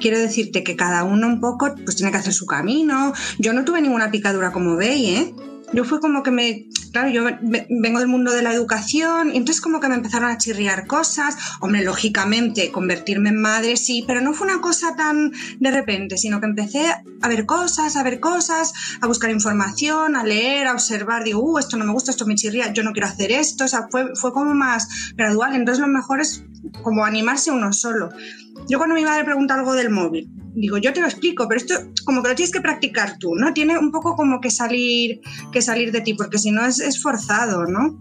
quiero decirte que cada uno un poco pues tiene que hacer su camino. Yo no tuve ninguna picadura como veis, ¿eh? Yo fue como que me, claro, yo ve- vengo del mundo de la educación y entonces como que me empezaron a chirriar cosas. Hombre, lógicamente, convertirme en madre sí, pero no fue una cosa tan de repente, sino que empecé a ver cosas, a ver cosas, a buscar información, a leer, a observar. Digo, uh, esto no me gusta, esto me chirría, yo no quiero hacer esto. O sea, fue, fue como más gradual. Entonces lo mejor es como animarse uno solo. Yo cuando mi madre pregunta algo del móvil, digo, yo te lo explico, pero esto como que lo tienes que practicar tú, ¿no? Tiene un poco como que salir, que salir de ti, porque si no es, es forzado, ¿no?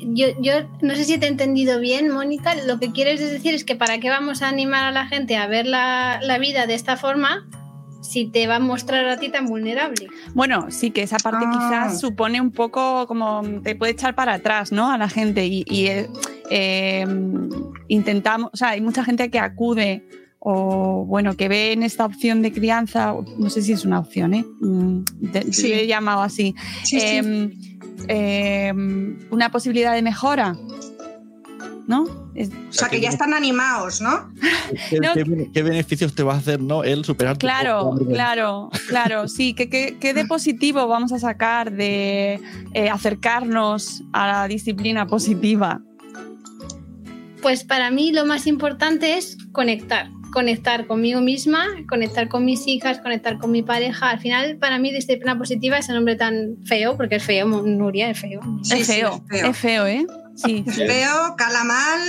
Yo, yo no sé si te he entendido bien, Mónica. Lo que quieres decir es que para qué vamos a animar a la gente a ver la, la vida de esta forma si te va a mostrar a ti tan vulnerable. Bueno, sí que esa parte Ah. quizás supone un poco como te puede echar para atrás, ¿no? A la gente y, y, eh, eh, intentamos, o sea, hay mucha gente que acude o bueno, que ve en esta opción de crianza, no sé si es una opción, ¿eh? Mm, de- Sí. He llamado así, Sí, sí. em, em, una posibilidad de mejora, ¿no? Es- o sea, que ya están animados, ¿no? ¿Qué, No. qué- qué beneficios te va a hacer ¿no? el superar tu Claro, claro, claro, sí, ¿qué, qué, qué de positivo vamos a sacar de eh, acercarnos a la disciplina positiva? Pues para mí lo más importante es conectar. Conectar conmigo misma, conectar con mis hijas, conectar con mi pareja. Al final, para mí, disciplina positiva es un nombre tan feo, porque es feo, Nuria, es feo. Sí, es sí, feo, es feo. es feo, ¿eh? Sí, sí. Veo, cala mal.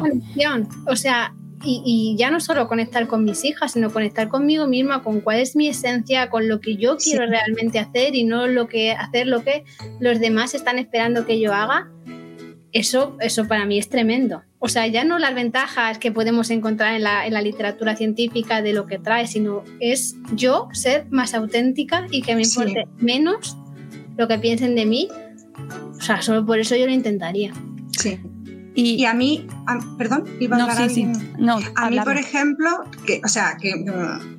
conexión. O sea, y, y ya no solo conectar con mis hijas, sino conectar conmigo misma, con cuál es mi esencia, con lo que yo quiero Sí. realmente hacer y no lo que hacer lo que los demás están esperando que yo haga. Eso, eso para mí es tremendo. O sea, ya no las ventajas que podemos encontrar en la, en la literatura científica de lo que trae, sino es yo ser más auténtica y que me Sí. importe menos lo que piensen de mí. O sea, solo por eso yo lo intentaría. Sí. Y, Y a mí, a- perdón, iba a no, hablar sí, sí. No, A mí, por ejemplo, que, o sea, que, mm,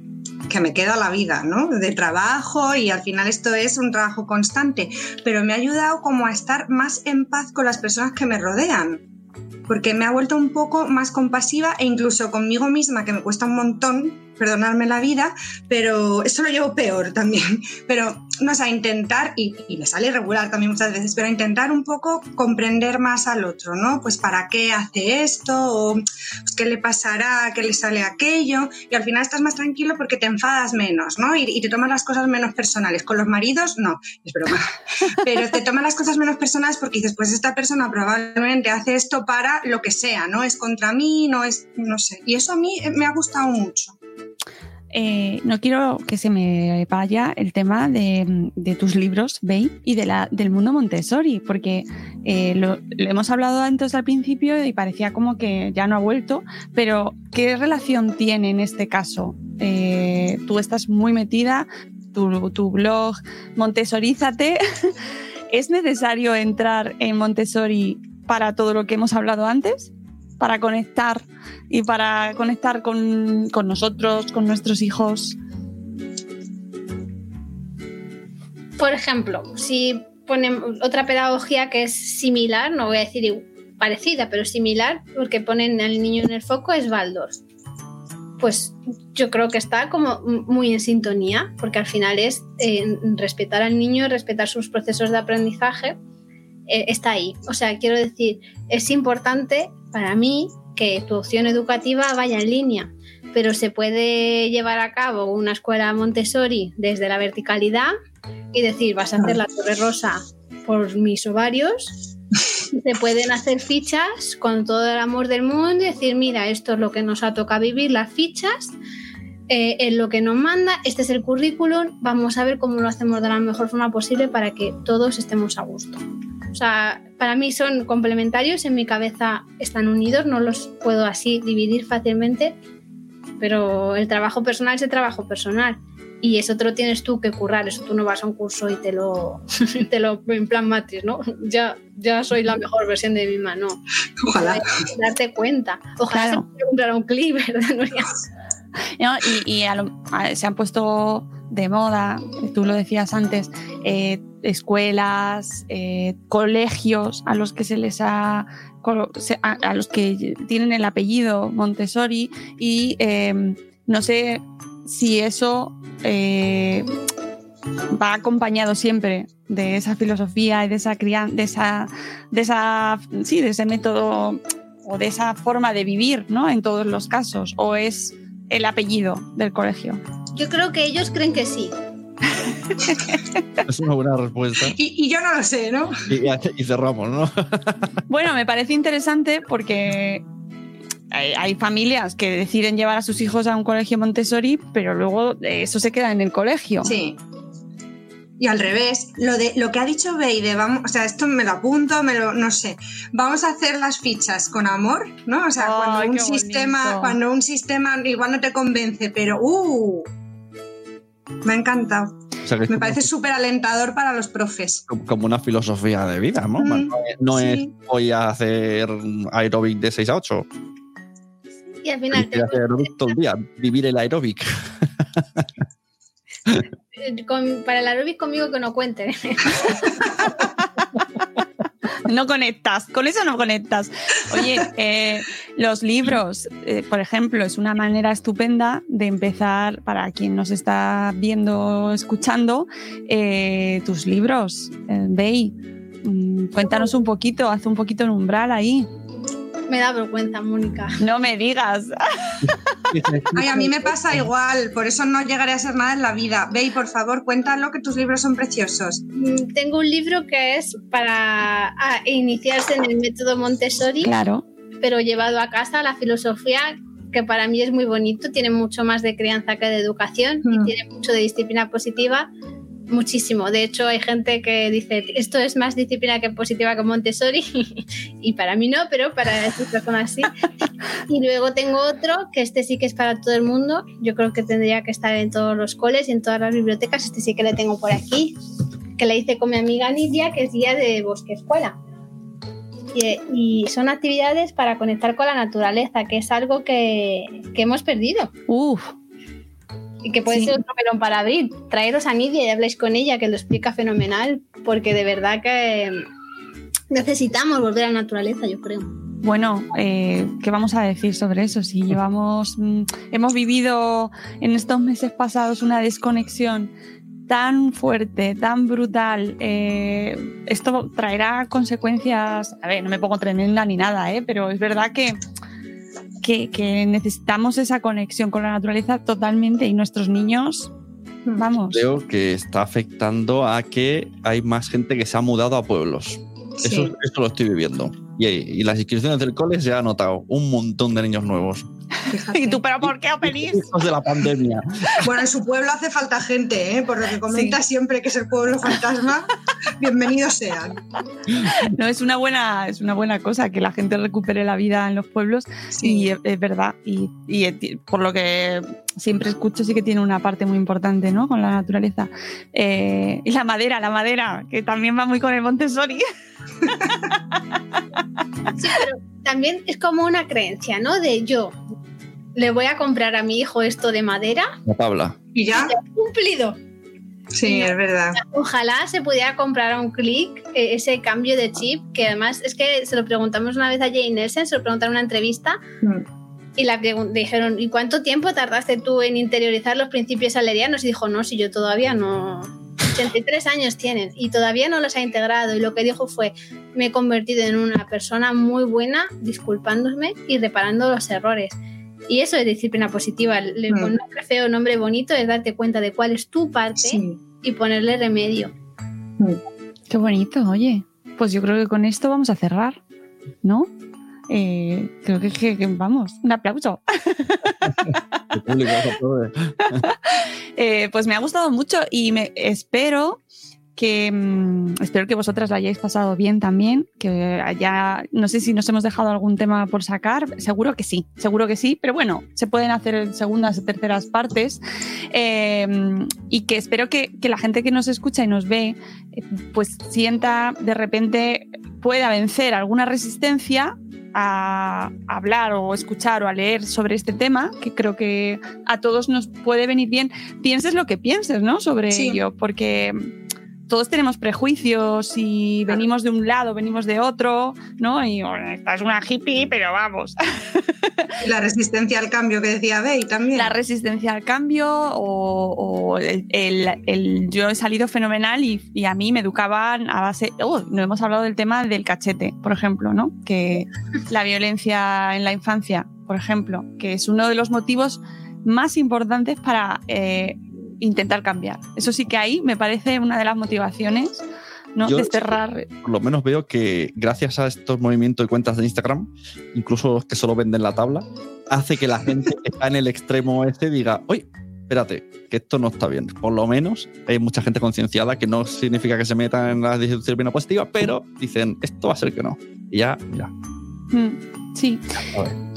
que me queda la vida, ¿no? De trabajo y al final esto es un trabajo constante, pero me ha ayudado como a estar más en paz con las personas que me rodean, porque me ha vuelto un poco más compasiva e incluso conmigo misma, que me cuesta un montón perdonarme la vida, pero eso lo llevo peor también. Pero, no sé, a intentar, y, y me sale irregular también muchas veces, pero intentar un poco comprender más al otro, ¿no? Pues para qué hace esto, o pues, qué le pasará, qué le sale aquello, y al final estás más tranquilo porque te enfadas menos, ¿no? Y, y te tomas las cosas menos personales. Con los maridos, no, es broma. Pero te tomas las cosas menos personales porque dices, pues esta persona probablemente hace esto para lo que sea, no es contra mí, no es, no sé. Y eso a mí me ha gustado mucho. Eh, no quiero que se me vaya el tema de, tus libros, Bey, y de la, del mundo Montessori, porque eh, lo, hemos hablado antes al principio y parecía como que ya no ha vuelto, pero ¿qué relación tiene en este caso? Eh, tú estás muy metida, tu blog Montessorízate. ¿Es necesario entrar en Montessori para todo lo que hemos hablado antes? Para conectar y para conectar con, con nosotros, con nuestros hijos. Por ejemplo, si ponemos otra pedagogía que es similar, no voy a decir parecida, pero similar, porque ponen al niño en el foco, es Waldorf. pues yo creo que está como muy en sintonía, porque al final es eh, respetar al niño, respetar sus procesos de aprendizaje, eh, está ahí. O sea, quiero decir, es importante para mí que tu opción educativa vaya en línea, pero se puede llevar a cabo una escuela Montessori desde la verticalidad y decir, vas a hacer la torre rosa por mis ovarios se pueden hacer fichas con todo el amor del mundo y decir, mira, esto es lo que nos ha tocado vivir, las fichas, eh, es lo que nos manda, este es el currículum, vamos a ver cómo lo hacemos de la mejor forma posible para que todos estemos a gusto. O sea, para mí son complementarios, en mi cabeza están unidos, no los puedo así dividir fácilmente, pero el trabajo personal es el trabajo personal y eso te lo tienes tú que currar, eso tú no vas a un curso y te lo, te lo en plan matriz, ¿no? Ya, ya soy la mejor versión de mi mano. Ojalá. Darte cuenta. Ojalá Claro. se comprar un clip, ¿verdad? ¿no? Y, y a lo- a- se han puesto de moda, tú lo decías antes, eh, escuelas, eh, colegios a los que se les ha a, los que tienen el apellido Montessori y eh, no sé si eso eh, va acompañado siempre de esa filosofía y de esa crianza, de esa, de esa, sí, de ese método o de esa forma de vivir, ¿no? En todos los casos, o es el apellido del colegio. Yo creo que ellos creen que sí. Es una buena respuesta. Y, y yo no lo sé, ¿no? Y, y cerramos, ¿no? Bueno, me parece interesante porque hay, hay familias que deciden llevar a sus hijos a un colegio Montessori, pero luego eh, eso se queda en el colegio. Sí. Y al revés, lo de lo que ha dicho Beide, vamos, o sea, esto me lo apunto, me lo, no sé. Vamos a hacer las fichas con amor, ¿no? O sea, cuando un sistema, bonito. cuando un sistema igual no te convence, pero uh, me ha encantado. O sea, Me como- parece súper alentador para los profes. como- una filosofía de vida, ¿no? Mm, no es, sí. voy a hacer aeróbic de 6 a 8. Y al final, Voy a hacer todo el día, vivir el aeróbic. con- para el aeróbic conmigo que no cuente. No conectas, con eso no conectas. Oye, eh, los libros, eh, por ejemplo, es una manera estupenda de empezar, para quien nos está viendo, escuchando, eh, tus libros. Bey, mm, cuéntanos un poquito, haz un poquito en umbral ahí. Me da vergüenza, Mónica. No me digas. Ay, a mí me pasa igual, por eso no llegaré a ser nada en la vida. Ve y por favor, cuéntalo que tus libros son preciosos. Mm, Tengo un libro que es para ah, iniciarse en el método Montessori. Claro. pero llevado a casa la filosofía que para mí es muy bonito, tiene mucho más de crianza que de educación y Mm. tiene mucho de disciplina positiva, muchísimo. De hecho, hay gente que dice, esto es más disciplina que positiva que Montessori y para mí no, pero para estas personas sí. y luego tengo otro, que este sí que es para todo el mundo, yo creo que tendría que estar en todos los coles y en todas las bibliotecas, este sí que le tengo por aquí, que le hice con mi amiga Lidia, que es guía de Bosque Escuela. Y, y son actividades para conectar con la naturaleza, que es algo que, que hemos perdido. Uf, que puede Sí. ser otro melón para abrir. Traeros a Nidia y habléis con ella, que lo explica fenomenal, porque de verdad que necesitamos volver a la naturaleza, yo creo. Bueno, eh, ¿qué vamos a decir sobre eso? Si llevamos, mm, hemos vivido en estos meses pasados una desconexión tan fuerte, tan brutal, eh, esto traerá consecuencias, a ver, no me pongo tremenda ni nada, ¿eh? pero es verdad que, que, que necesitamos esa conexión con la naturaleza totalmente y nuestros niños, vamos. Creo que está afectando a que hay más gente que se ha mudado a pueblos. Sí. Eso, eso lo estoy viviendo. Y, y las inscripciones del cole se ha notado un montón de niños nuevos. Fíjate. ¿Y tú, pero por qué? Hijos de la pandemia. Bueno, en su pueblo hace falta gente, ¿eh? por lo que comenta siempre que es el pueblo fantasma. Bienvenidos sean. No, es una buena, es una buena cosa que la gente recupere la vida en los pueblos Sí. y es, es verdad. Y, y, eh, por lo que siempre escucho, sí que tiene una parte muy importante, ¿no? Con la naturaleza. Eh, y la madera, la madera, que también va muy con el Montessori. Sí, pero también es como una creencia, ¿no? De yo le voy a comprar a mi hijo esto de madera, La tabla. ¿Y ya? cumplido. Sí, es verdad. Ojalá se pudiera comprar a un clic eh, ese cambio de chip, que además es que se lo preguntamos una vez a Jane Nelson, se lo preguntaron en una entrevista, Mm. Y la dijeron, ¿y cuánto tiempo tardaste tú en interiorizar los principios salerianos? Y dijo, no, si yo todavía no... 83 años tienen y todavía no los ha integrado. Y lo que dijo fue, me he convertido en una persona muy buena, disculpándome y reparando los errores. Y eso es disciplina positiva. Le mm. un nombre feo, nombre bonito, es darte cuenta de cuál es tu parte y ponerle remedio. Mm. Qué bonito, oye. Pues yo creo que con esto vamos a cerrar, ¿no? Eh, creo que, vamos, un aplauso. Eh, pues me ha gustado mucho y me espero que mm, espero que vosotras la hayáis pasado bien también, que ya no sé si nos hemos dejado algún tema por sacar, seguro que sí, seguro que sí, pero bueno, se pueden hacer segundas o terceras partes eh, y que espero que, que, la gente que nos escucha y nos ve pues sienta de repente pueda vencer alguna resistencia a hablar o escuchar o a leer sobre este tema, que creo que a todos nos puede venir bien, pienses lo que pienses, ¿no? Sobre ello, porque todos tenemos prejuicios y venimos de un lado, venimos de otro, ¿no? Y esta es una hippie, pero vamos. La resistencia al cambio que decía Bey también. La resistencia al cambio o, el, yo he salido fenomenal y, a mí me educaban a base... Oh, no hemos hablado del tema del cachete, por ejemplo, ¿no? Que la violencia en la infancia, por ejemplo, que es uno de los motivos más importantes para eh, intentar cambiar. Eso sí que ahí me parece una de las motivaciones. ¿no? Desterrar. Por lo menos veo que gracias a estos movimientos de cuentas de Instagram, incluso los que solo venden la tabla, hace que la gente que está en el extremo este diga, oye, espérate, que esto no está bien. Por lo menos hay mucha gente concienciada que no significa que se meta en la disciplina positiva, pero dicen, esto va a ser que no. Y ya, mira. Mm, sí.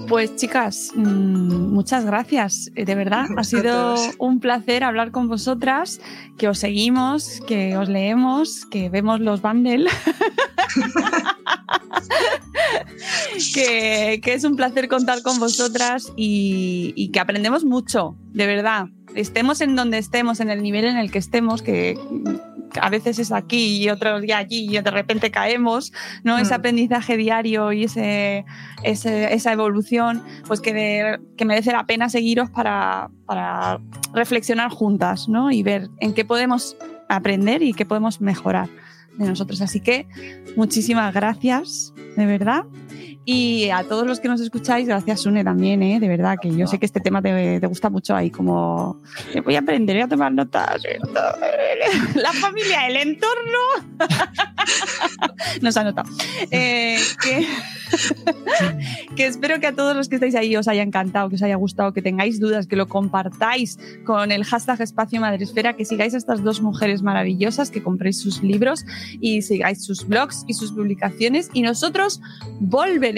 Pues chicas, mm, muchas gracias. Eh, de verdad, ha sido un placer hablar con vosotras, que os seguimos, que os leemos, que vemos los bundles. que, es un placer contar con vosotras y, y que aprendemos mucho, de verdad. Estemos en donde estemos, en el nivel en el que estemos, que a veces es aquí y otro día allí y de repente caemos, ¿no? Ese mm. aprendizaje diario y ese, esa evolución, pues que, que, merece la pena seguiros para, para reflexionar juntas, ¿no? Y ver en qué podemos aprender y qué podemos mejorar de nosotros. Así que muchísimas gracias, de verdad. Y a todos los que nos escucháis, gracias Sune también, ¿eh? de verdad, que yo sé que este tema te, gusta mucho ahí, como voy a aprender, a tomar notas. La familia, el entorno. nos ha notado. Eh, que, que espero que a todos los que estáis ahí os haya encantado, que os haya gustado, que tengáis dudas, que lo compartáis con el hashtag Espacio Madresfera, que sigáis a estas dos mujeres maravillosas, que compréis sus libros y sigáis sus blogs y sus publicaciones. Y nosotros volveremos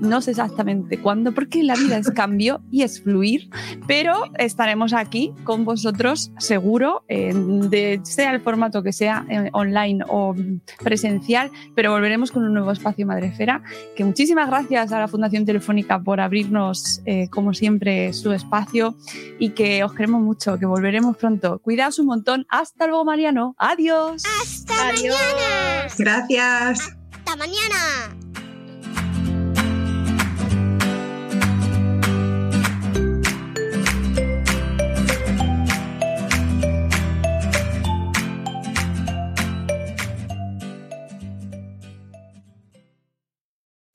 no sé exactamente cuándo, porque la vida es cambio y es fluir, pero estaremos aquí con vosotros seguro, de, sea el formato que sea, eh, online o presencial, pero volveremos con un nuevo espacio Madrefera, que muchísimas gracias a la Fundación Telefónica por abrirnos, eh, como siempre, su espacio y que os queremos mucho, que volveremos pronto. Cuidaos un montón. Hasta luego, Mariano. Adiós. Hasta mañana. Gracias. Hasta mañana.